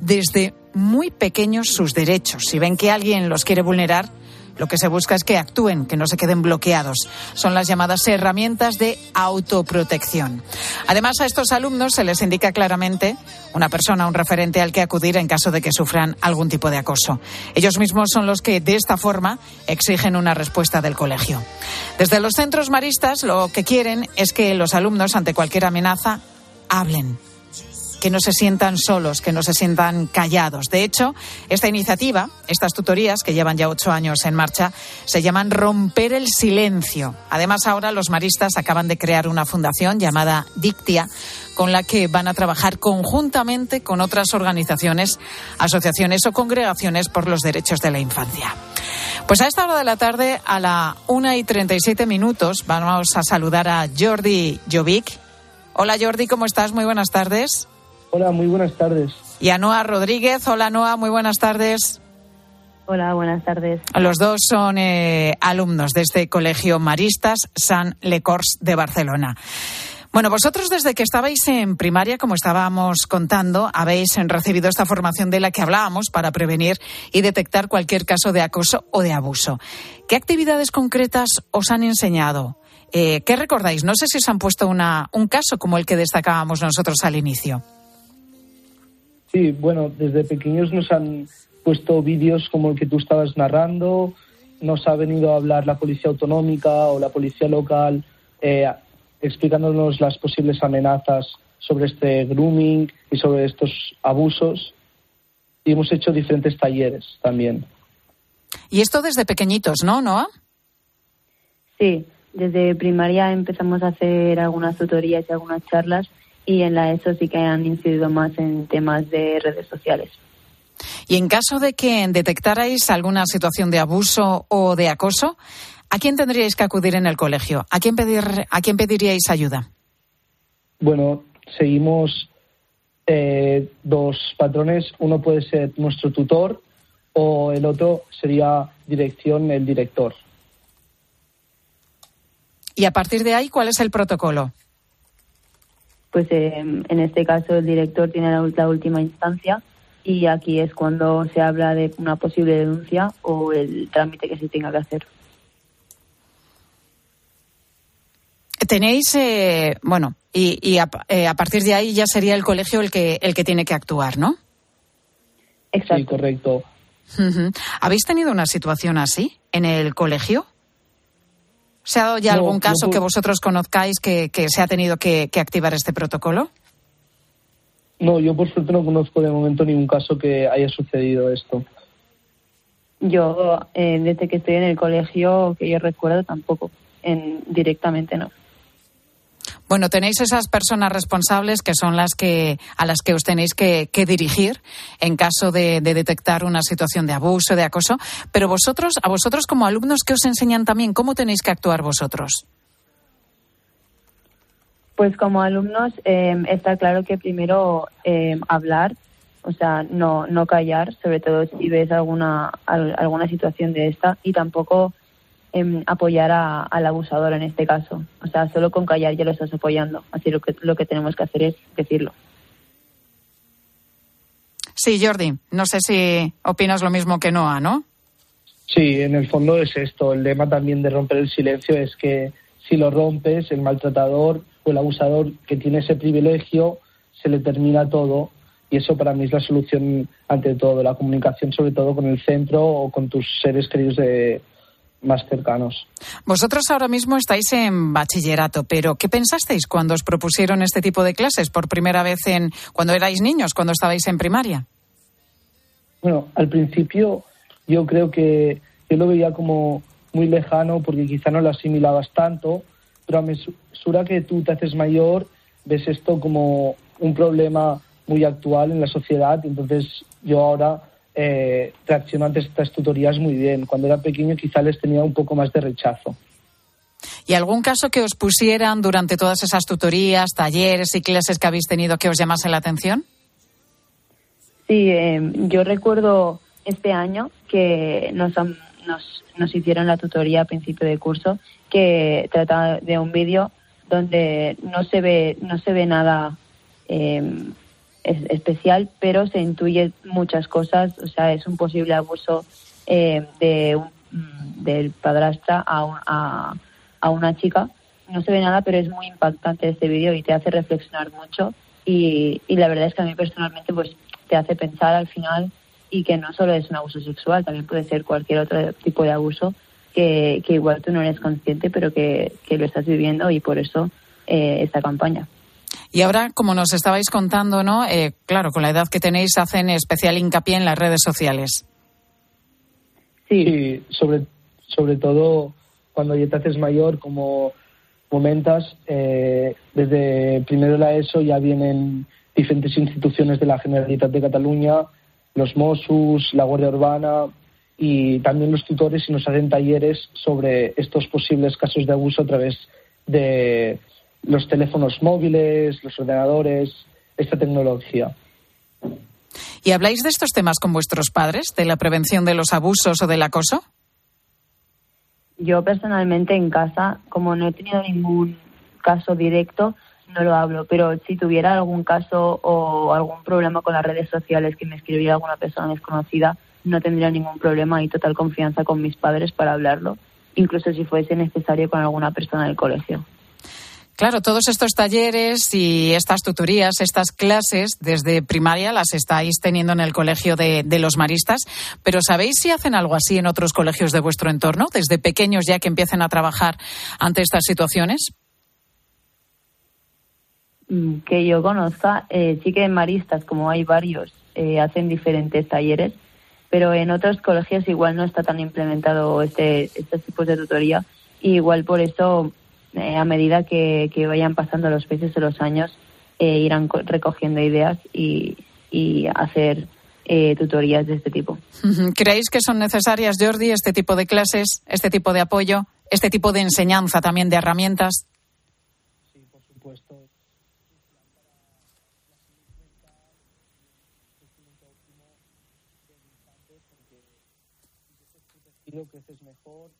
desde muy pequeños sus derechos. Si ven que alguien los quiere vulnerar, lo que se busca es que actúen, que no se queden bloqueados. Son las llamadas herramientas de autoprotección. Además, a estos alumnos se les indica claramente una persona, un referente al que acudir en caso de que sufran algún tipo de acoso. Ellos mismos son los que, de esta forma, exigen una respuesta del colegio. Desde los centros maristas, lo que quieren es que los alumnos, ante cualquier amenaza, hablen que no se sientan solos, que no se sientan callados. De hecho, esta iniciativa, estas tutorías que llevan ya ocho años en marcha, se llaman Romper el Silencio. Además, ahora los maristas acaban de crear una fundación llamada Dictia, con la que van a trabajar conjuntamente con otras organizaciones, asociaciones o congregaciones por los derechos de la infancia. Pues a esta hora de la tarde, a la una y treinta y siete minutos, vamos a saludar a Jordi Jovic. Hola Jordi, ¿cómo estás? Muy buenas tardes. Hola, muy buenas tardes. Y a Noa Rodríguez. Hola, Noa, muy buenas tardes. Hola, buenas tardes. Los dos son eh, alumnos de este colegio Maristas San Lecors de Barcelona. Bueno, vosotros desde que estabais en primaria, como estábamos contando, habéis recibido esta formación de la que hablábamos para prevenir y detectar cualquier caso de acoso o de abuso. ¿Qué actividades concretas os han enseñado? Eh, ¿Qué recordáis? No sé si os han puesto una, un caso como el que destacábamos nosotros al inicio. Sí, bueno, desde pequeños nos han puesto vídeos como el que tú estabas narrando, nos ha venido a hablar la policía autonómica o la policía local eh, explicándonos las posibles amenazas sobre este grooming y sobre estos abusos. Y hemos hecho diferentes talleres también. Y esto desde pequeñitos, ¿no, Noah? Sí, desde primaria empezamos a hacer algunas tutorías y algunas charlas y en la ESO sí que han incidido más en temas de redes sociales. Y en caso de que detectarais alguna situación de abuso o de acoso, ¿a quién tendríais que acudir en el colegio? ¿A quién, pedir, a quién pediríais ayuda? Bueno, seguimos eh, dos patrones. Uno puede ser nuestro tutor o el otro sería dirección, el director. Y a partir de ahí, ¿cuál es el protocolo? Pues em, en este caso el director tiene la, última instancia y aquí es cuando se habla de una posible denuncia o el trámite que se tenga que hacer. Tenéis, eh, bueno, y, y eh, a, partir de ahí ya sería el colegio el que, el que tiene que actuar, ¿no? Exacto. Sí, correcto. ¿Habéis tenido una situación así en el colegio? ¿Se ha dado ya algún caso que vosotros conozcáis que, se ha tenido que, activar este protocolo? No, yo por suerte no conozco de momento ningún caso que haya sucedido esto. Yo, eh, desde que estoy en el colegio, que yo recuerdo, tampoco. En, directamente no. Bueno, tenéis esas personas responsables que son las que a las que os tenéis que, dirigir en caso de, detectar una situación de abuso, de acoso. Pero vosotros, a vosotros como alumnos, ¿qué os enseñan también? ¿Cómo tenéis que actuar vosotros? Pues como alumnos em, está claro que primero em, hablar, o sea, no, no callar, sobre todo si ves alguna, alguna situación de esta, y tampoco apoyar al abusador en este caso. O sea, solo con callar ya lo estás apoyando. Así lo que, lo que tenemos que hacer es decirlo. Sí, Jordi, no sé si opinas lo mismo que Noah, ¿no? Sí, en el fondo es esto. El lema también de romper el silencio es que si lo rompes, el maltratador o el abusador que tiene ese privilegio se le termina todo. Y eso para mí es la solución ante todo, la comunicación sobre todo con el centro o con tus seres queridos de, más cercanos. Vosotros ahora mismo estáis en bachillerato, pero ¿qué pensasteis cuando os propusieron este tipo de clases por primera vez en cuando erais niños, cuando estabais en primaria? Bueno, al principio yo creo que yo lo veía como muy lejano porque quizá no lo asimilabas tanto, pero a mesura que tú te haces mayor ves esto como un problema muy actual en la sociedad, entonces yo ahora eh, reaccionó ante estas tutorías muy bien. Cuando era pequeño quizá les tenía un poco más de rechazo. ¿Y algún caso que os pusieran durante todas esas tutorías, talleres y clases que habéis tenido que os llamase la atención? Sí, eh, yo recuerdo este año que nos, nos, nos, hicieron la tutoría a principio de curso que trataba de un vídeo donde no se ve no se ve nada eh, es especial, pero se intuye muchas cosas, o sea, es un posible abuso eh, de mm, del padrastra a, a, una chica. No se ve nada, pero es muy impactante este vídeo y te hace reflexionar mucho y, y la verdad es que a mí personalmente pues te hace pensar al final y que no solo es un abuso sexual, también puede ser cualquier otro tipo de abuso que, que igual tú no eres consciente, pero que, que lo estás viviendo y por eso eh, esta campaña. Y ahora, como nos estabais contando, ¿no? Eh, claro, con la edad que tenéis, hacen especial hincapié en las redes sociales. Sí, sobre, sobre todo cuando ya te haces mayor, como comentas, eh, desde primero la ESO ya vienen diferentes instituciones de la Generalitat de Cataluña, los Mossos, la Guardia Urbana y también los tutores y nos hacen talleres sobre estos posibles casos de abuso a través de los teléfonos móviles, los ordenadores, esta tecnología. ¿Y habláis de estos temas con vuestros padres, de la prevención de los abusos o del acoso? Yo personalmente en casa, como no he tenido ningún caso directo, no lo hablo, pero si tuviera algún caso o algún problema con las redes sociales que me escribiera alguna persona desconocida, no tendría ningún problema y total confianza con mis padres para hablarlo, incluso si fuese necesario con alguna persona del colegio. Claro, todos estos talleres y estas tutorías, estas clases desde primaria las estáis teniendo en el colegio de, los maristas, pero ¿sabéis si hacen algo así en otros colegios de vuestro entorno, desde pequeños ya que empiecen a trabajar ante estas situaciones? Mm, que yo conozca, eh, sí que en maristas, como hay varios, eh, hacen diferentes talleres, pero en otros colegios igual no está tan implementado este, este tipo de tutoría y igual por eso eh, a medida que, vayan pasando los meses o los años, eh, irán recogiendo ideas y, hacer eh, tutorías de este tipo. ¿Creéis que son necesarias, Jordi, este tipo de clases, este tipo de apoyo, este tipo de enseñanza también de herramientas? Sí, por supuesto. Creo que es mejor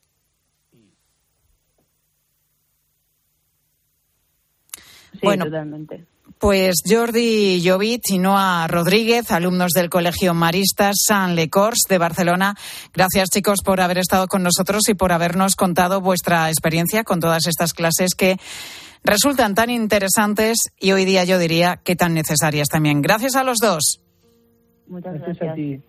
bueno, totalmente. Pues Jordi Jovit y Noa Rodríguez, alumnos del Colegio Maristas San Lecors de Barcelona. Gracias, chicos, por haber estado con nosotros y por habernos contado vuestra experiencia con todas estas clases que resultan tan interesantes y hoy día yo diría que tan necesarias también. Gracias a los dos. Muchas gracias.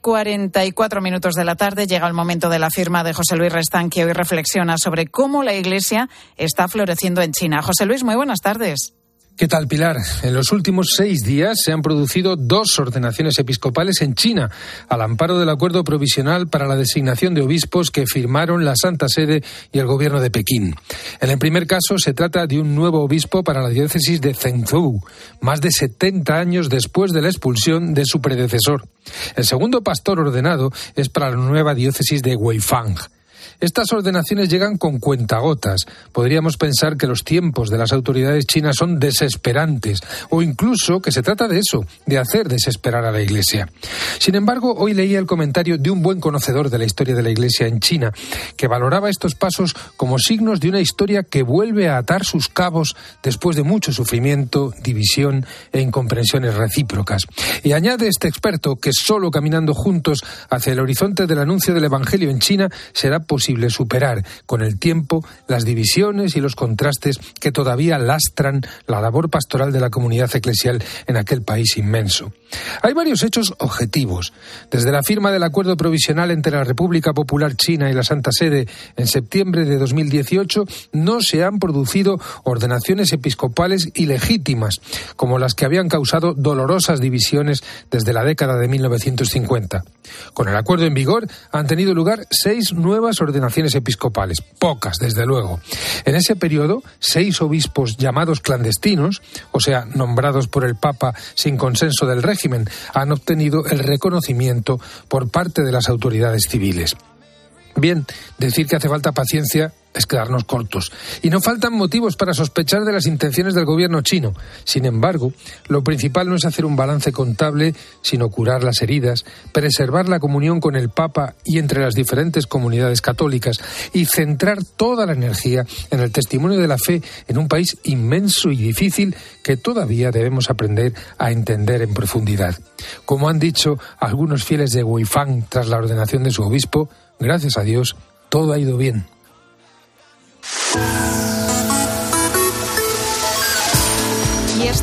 Cuarenta y cuatro minutos de la tarde llega el momento de la firma de José Luis Restán, que hoy reflexiona sobre cómo la Iglesia está floreciendo en China. José Luis, muy buenas tardes. ¿Qué tal, Pilar? En los últimos seis días se han producido dos ordenaciones episcopales en China, al amparo del acuerdo provisional para la designación de obispos que firmaron la Santa Sede y el gobierno de Pekín. En el primer caso se trata de un nuevo obispo para la diócesis de Zhengzhou, más de 70 años después de la expulsión de su predecesor. El segundo pastor ordenado es para la nueva diócesis de Weifang. Estas ordenaciones llegan con cuentagotas. Podríamos pensar que los tiempos de las autoridades chinas son desesperantes o incluso que se trata de eso, de hacer desesperar a la Iglesia. Sin embargo, hoy leía el comentario de un buen conocedor de la historia de la Iglesia en China, que valoraba estos pasos como signos de una historia que vuelve a atar sus cabos después de mucho sufrimiento, división e incomprensiones recíprocas. Y añade este experto que solo caminando juntos hacia el horizonte del anuncio del Evangelio en China será posible superar con el tiempo las divisiones y los contrastes que todavía lastran la labor pastoral de la comunidad eclesial en aquel país inmenso. Hay varios hechos objetivos. Desde la firma del acuerdo provisional entre la República Popular China y la Santa Sede en septiembre de 2018 no se han producido ordenaciones episcopales ilegítimas, como las que habían causado dolorosas divisiones desde la década de 1950. Con el acuerdo en vigor han tenido lugar seis nuevas ordenaciones episcopales, pocas desde luego. En ese periodo, seis obispos llamados clandestinos, o sea, nombrados por el Papa sin consenso del régimen, han obtenido el reconocimiento por parte de las autoridades civiles. Bien, decir que hace falta paciencia es quedarnos cortos. Y no faltan motivos para sospechar de las intenciones del gobierno chino. Sin embargo, lo principal no es hacer un balance contable, sino curar las heridas, preservar la comunión con el Papa y entre las diferentes comunidades católicas y centrar toda la energía en el testimonio de la fe en un país inmenso y difícil que todavía debemos aprender a entender en profundidad. Como han dicho algunos fieles de Weifang tras la ordenación de su obispo, gracias a Dios, todo ha ido bien. Y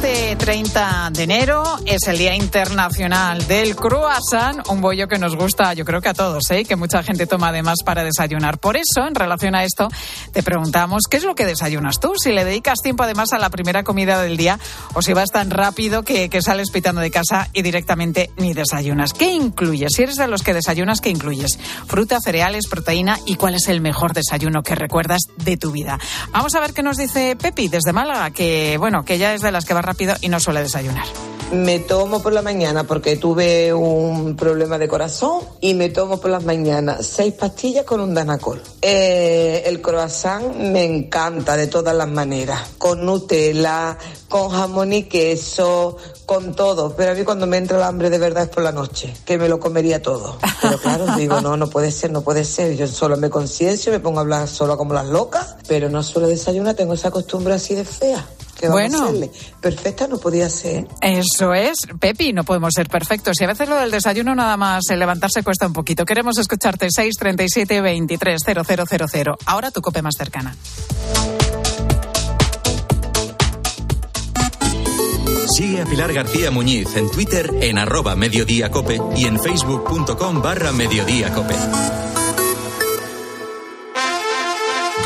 este 30 de enero es el Día Internacional del Croissant, un bollo que nos gusta, yo creo que a todos, ¿eh? que mucha gente toma además para desayunar. Por eso, en relación a esto, te preguntamos qué es lo que desayunas tú, si le dedicas tiempo además a la primera comida del día o si vas tan rápido que, que sales pitando de casa y directamente ni desayunas. ¿Qué incluyes? Si eres de los que desayunas, ¿qué incluyes? Fruta, cereales, proteína y cuál es el mejor desayuno que recuerdas de tu vida. Vamos a ver qué nos dice Pepi desde Málaga, que bueno, que ya es de las que va rápido y no suele desayunar. Me tomo por la mañana porque tuve un problema de corazón y me tomo por las mañanas seis pastillas con un danacol. Eh, el croissant me encanta de todas las maneras, con Nutella, con jamón y queso, con todo. Pero a mí cuando me entra el hambre de verdad es por la noche, que me lo comería todo. Pero claro, digo, no, no puede ser, no puede ser. Yo solo me conciencio, me pongo a hablar solo como las locas, pero no suelo desayunar, tengo esa costumbre así de fea bueno, Perfecta no podía ser. Eso es, Pepi, no podemos ser perfectos. Y a veces lo del desayuno nada más el levantarse cuesta un poquito. Queremos escucharte 637 23 0000. Ahora tu cope más cercana. Sigue a Pilar García Muñiz en Twitter en arroba mediodíacope y en facebook.com barra mediodíacope. Che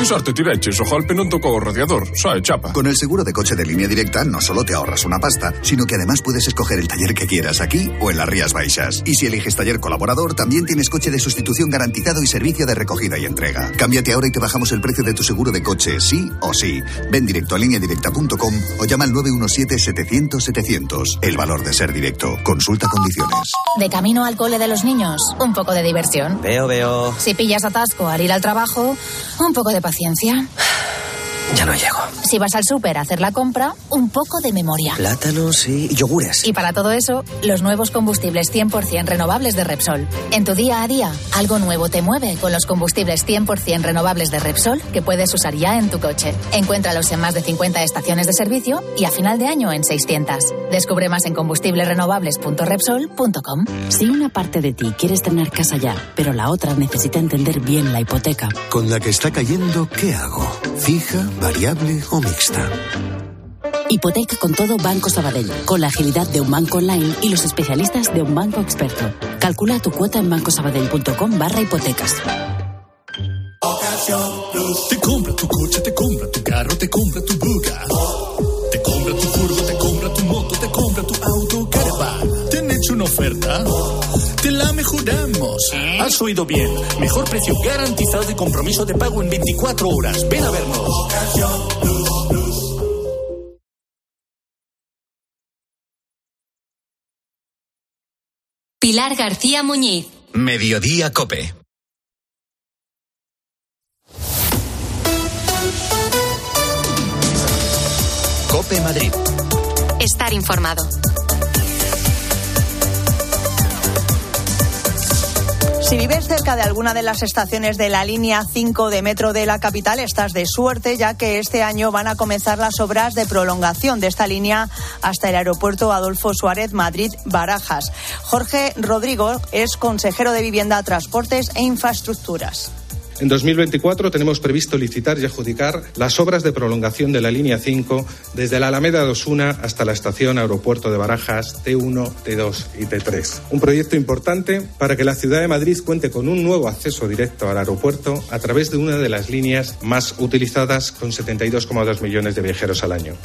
sorte ti regge, so al tocó radiador, sai, chapa. Con el seguro de coche de línea directa no solo te ahorras una pasta, sino que además puedes escoger el taller que quieras aquí o en las Rías Baixas. Y si eliges taller colaborador, también tienes coche de sustitución garantizado y servicio de recogida y entrega. Cámbiate ahora y te bajamos el precio de tu seguro de coche, sí o sí. Ven directo a lineadirecta.com o llama al 917-700-700. El valor de ser directo. Consulta condiciones. De camino al cole de los niños, un poco de diversión. Veo, veo. Si pillas atasco al ir al trabajo, un poco de paciencia. Ya no llego. Si vas al súper a hacer la compra, un poco de memoria. Plátanos y yogures. Y para todo eso, los nuevos combustibles 100% renovables de Repsol. En tu día a día, algo nuevo te mueve con los combustibles 100% renovables de Repsol que puedes usar ya en tu coche. Encuéntralos en más de 50 estaciones de servicio y a final de año en 600. Descubre más en combustiblesrenovables.repsol.com. Si una parte de ti quieres tener casa ya, pero la otra necesita entender bien la hipoteca. Con la que está cayendo, ¿qué hago? ¿Fija, variable o mixta? Hipoteca con todo Banco Sabadell, con la agilidad de un banco online y los especialistas de un banco experto. Calcula tu cuota en bancosabadell.com barra hipotecas. Te compra tu coche, te compra tu carro, te compra tu buga. Te compra tu furgo, te compra tu moto, te compra tu auto, caravan. ¿Te han hecho una oferta? La mejoramos. Has oído bien. Mejor precio garantizado y compromiso de pago en 24 horas. Ven a vernos. Pilar García Muñiz. Mediodía Cope. Cope Madrid. Estar informado. Si vives cerca de alguna de las estaciones de la línea 5 de metro de la capital, estás de suerte, ya que este año van a comenzar las obras de prolongación de esta línea hasta el aeropuerto Adolfo Suárez Madrid-Barajas. Jorge Rodrigo es consejero de Vivienda, Transportes e Infraestructuras. En 2024 tenemos previsto licitar y adjudicar las obras de prolongación de la línea 5 desde la Alameda de Osuna hasta la estación Aeropuerto de Barajas T1, T2 y T3. Un proyecto importante para que la ciudad de Madrid cuente con un nuevo acceso directo al aeropuerto a través de una de las líneas más utilizadas con 72,2 millones de viajeros al año.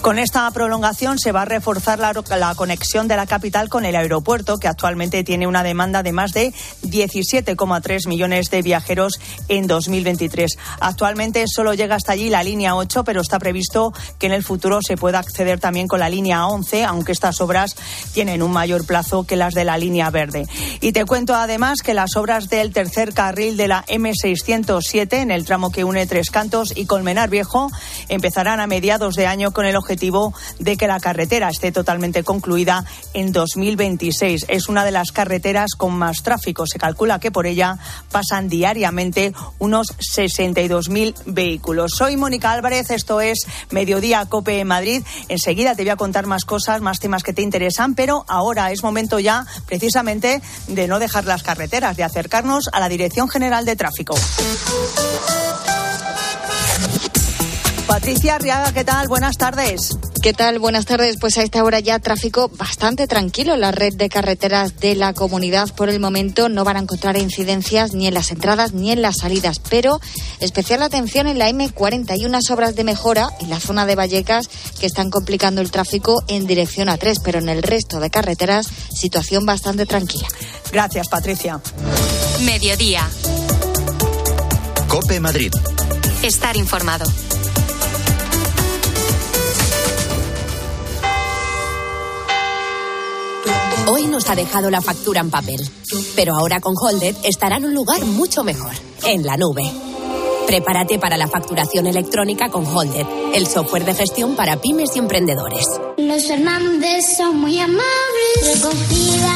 Con esta prolongación se va a reforzar la, conexión de la capital con el aeropuerto, que actualmente tiene una demanda de más de 17,3 millones de viajeros en 2023. Actualmente solo llega hasta allí la línea 8, pero está previsto que en el futuro se pueda acceder también con la línea 11, aunque estas obras tienen un mayor plazo que las de la línea verde. Y te cuento además que las obras del tercer carril de la M607 en el tramo que une Tres Cantos y Colmenar Viejo empezarán a mediados de año con el objetivo de que la carretera esté totalmente concluida en 2026. Es una de las carreteras con más tráfico. Se calcula que por ella pasan diariamente unos 62.000 vehículos. Soy Mónica Álvarez, esto es Mediodía Cope en Madrid. Enseguida te voy a contar más cosas, más temas que te interesan, pero ahora es momento ya precisamente de no dejar las carreteras, de acercarnos a la Dirección General de Tráfico. Patricia Arriaga, ¿qué tal? Buenas tardes. ¿Qué tal? Buenas tardes. Pues a esta hora ya tráfico bastante tranquilo en la red de carreteras de la comunidad. Por el momento no van a encontrar incidencias ni en las entradas ni en las salidas, pero especial atención en la M40 y unas obras de mejora en la zona de Vallecas que están complicando el tráfico en dirección a 3, pero en el resto de carreteras situación bastante tranquila. Gracias, Patricia. Mediodía. Cope Madrid. Estar informado. Hoy nos ha dejado la factura en papel, pero ahora con Holded estará en un lugar mucho mejor, en la nube. Prepárate para la facturación electrónica con Holded, el software de gestión para pymes y emprendedores. Los Fernández son muy amables, recogida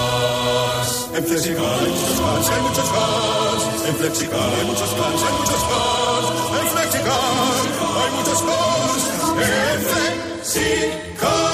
En Flexicar hay muchos cars, hay muchos cars. En Flexicar hay muchos cars, hay muchos cars. En Flexicar hay muchos cars. En Flexicar.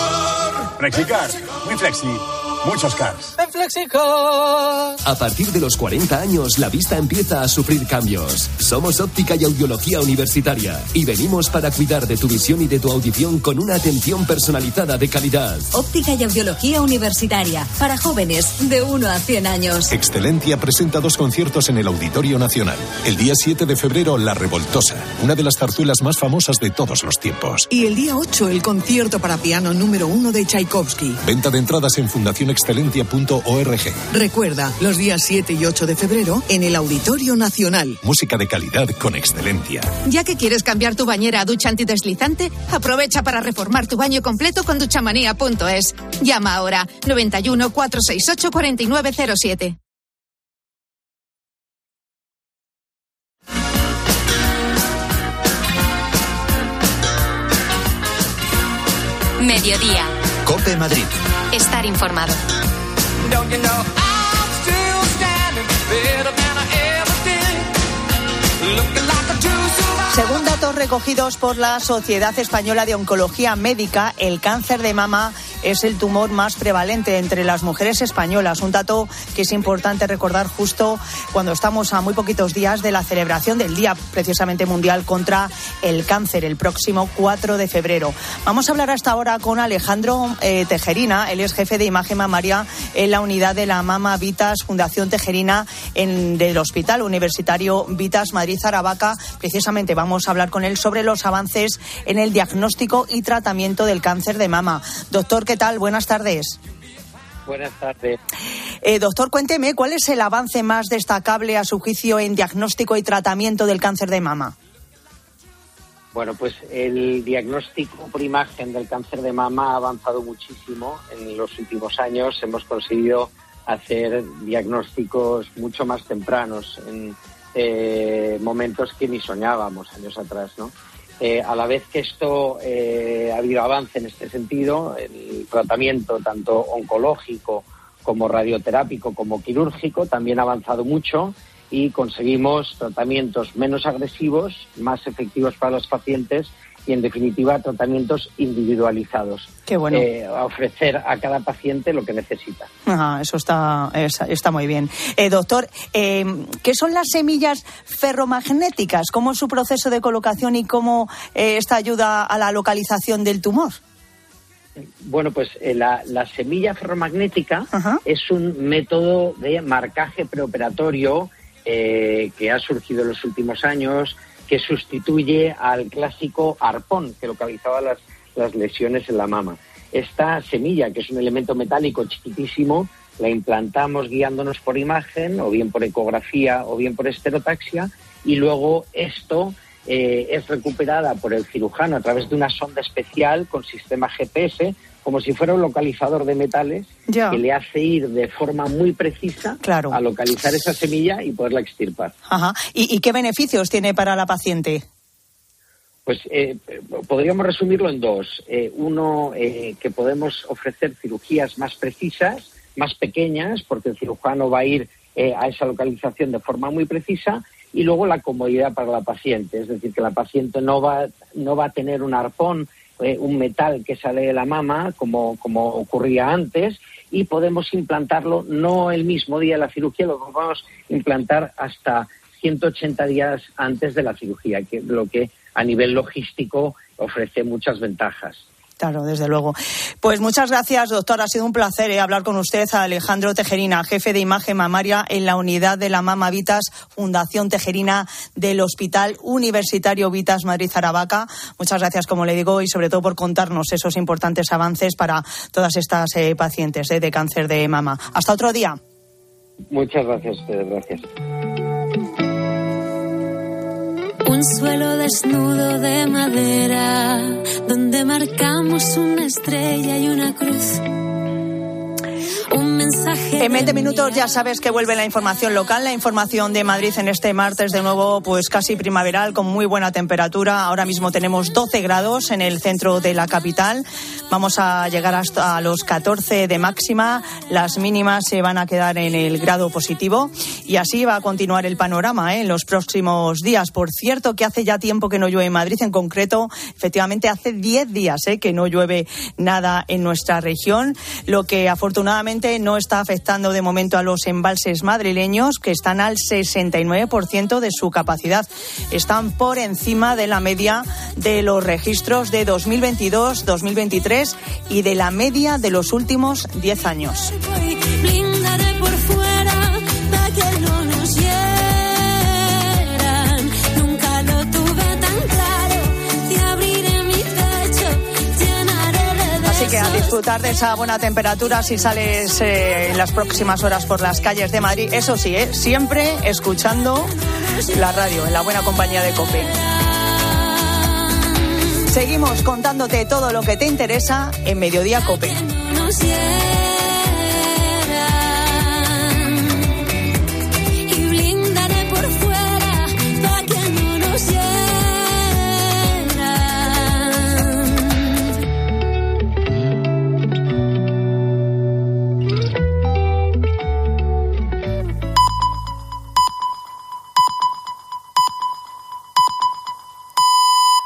Flexicar, muy flexi. Muchos cars. En FlexiCars. A partir de los 40 años, la vista empieza a sufrir cambios. Somos óptica y audiología universitaria y venimos para cuidar de tu visión y de tu audición con una atención personalizada de calidad. Óptica y audiología universitaria para jóvenes de 1 a 100 años. Excelencia presenta dos conciertos en el Auditorio Nacional. El día 7 de febrero, La Revoltosa, una de las zarzuelas más famosas de todos los tiempos. Y el día 8, el concierto para piano número 1 de Tchaikovsky. Venta de entradas en fundacionexcelencia.org. Recuerda, los días 7 y 8 de febrero en el Auditorio Nacional. Música de calidad con excelencia. Ya que quieres cambiar tu bañera a ducha antideslizante, aprovecha para reformar tu baño completo con duchamanía.es. Llama ahora 91 468 4907. Mediodía. Cope Madrid. Estar informado. Según datos recogidos por la Sociedad Española de Oncología Médica, el cáncer de mama es el tumor más prevalente entre las mujeres españolas. Un dato que es importante recordar justo cuando estamos a muy poquitos días de la celebración del Día precisamente mundial contra el cáncer, el próximo 4 de febrero. Vamos a hablar hasta ahora con Alejandro eh, Tejerina. Él es jefe de imagen mamaria en la unidad de la Mama Vitas Fundación Tejerina en, del Hospital Universitario Vitas Madrid Aravaca. Precisamente a hablar con él sobre los avances en el diagnóstico y tratamiento del cáncer de mama. Doctor, ¿qué tal? Buenas tardes. Buenas tardes. Eh, doctor, cuénteme, ¿cuál es el avance más destacable a su juicio en diagnóstico y tratamiento del cáncer de mama? Bueno, pues el diagnóstico por imagen del cáncer de mama ha avanzado muchísimo. En los últimos años hemos conseguido hacer diagnósticos mucho más tempranos, en eh, momentos que ni soñábamos años atrás. Eh, a la vez que esto eh, ha habido avance en este sentido, el tratamiento tanto oncológico como radioterápico como quirúrgico también ha avanzado mucho y conseguimos tratamientos menos agresivos, más efectivos para los pacientes y, en definitiva, tratamientos individualizados. Qué bueno. Eh, a ofrecer a cada paciente lo que necesita. Ajá, eso está, es- está muy bien. Eh, doctor, eh, ¿qué son las semillas ferromagnéticas? ¿Cómo es su proceso de colocación y cómo esta ayuda a la localización del tumor? Bueno, pues eh, la, la semilla ferromagnética es un método de marcaje preoperatorio eh, que ha surgido en los últimos años, que sustituye al clásico arpón que localizaba las, lesiones en la mama. Esta semilla, que es un elemento metálico chiquitísimo, la implantamos guiándonos por imagen, o bien por ecografía, o bien por esterotaxia, y luego esto eh, es recuperada por el cirujano a través de una sonda especial con sistema GPS, como si fuera un localizador de metales, Ya. que le hace ir de forma muy precisa Claro. a localizar esa semilla y poderla extirpar. Ajá. ¿Y, y qué beneficios tiene para la paciente? Pues eh, podríamos resumirlo en dos. Eh, uno, eh, que podemos ofrecer cirugías más precisas, más pequeñas, porque el cirujano va a ir eh, a esa localización de forma muy precisa. Y luego la comodidad para la paciente, es decir, que la paciente no va, no va a tener un arpón, eh, un metal que sale de la mama, como, como ocurría antes, y podemos implantarlo no el mismo día de la cirugía, lo podemos implantar hasta 180 días antes de la cirugía, que lo que a nivel logístico ofrece muchas ventajas. Claro, desde luego. Pues muchas gracias, doctor. Ha sido un placer eh, hablar con usted, Alejandro Tejerina, jefe de imagen mamaria en la unidad de la Mama Vitas, Fundación Tejerina del Hospital Universitario Vitas Madrid Aravaca. Muchas gracias, como le digo, y sobre todo por contarnos esos importantes avances para todas estas eh, pacientes eh, de cáncer de mama. Hasta otro día. Muchas gracias a gracias. Un suelo desnudo de madera, donde marcamos una estrella y una cruz. En 20 minutos ya sabes que vuelve la información local, la información de Madrid en este martes de nuevo, pues casi primaveral, con muy buena temperatura. Ahora mismo tenemos 12 grados en el centro de la capital. Vamos a llegar hasta los 14 de máxima. Las mínimas se van a quedar en el grado positivo y así va a continuar el panorama ¿eh? en los próximos días. Por cierto, que hace ya tiempo que no llueve en Madrid, en concreto, efectivamente hace 10 días ¿eh? que no llueve nada en nuestra región, lo que afortunadamente no está afectando de momento a los embalses madrileños, que están al 69% de su capacidad. Están por encima de la media de los registros de 2022, 2023 y de la media de los últimos 10 años. Que a disfrutar de esa buena temperatura si sales eh, en las próximas horas por las calles de Madrid. Eso sí, ¿eh? siempre escuchando la radio, en la buena compañía de COPE. Seguimos contándote todo lo que te interesa en Mediodía COPE.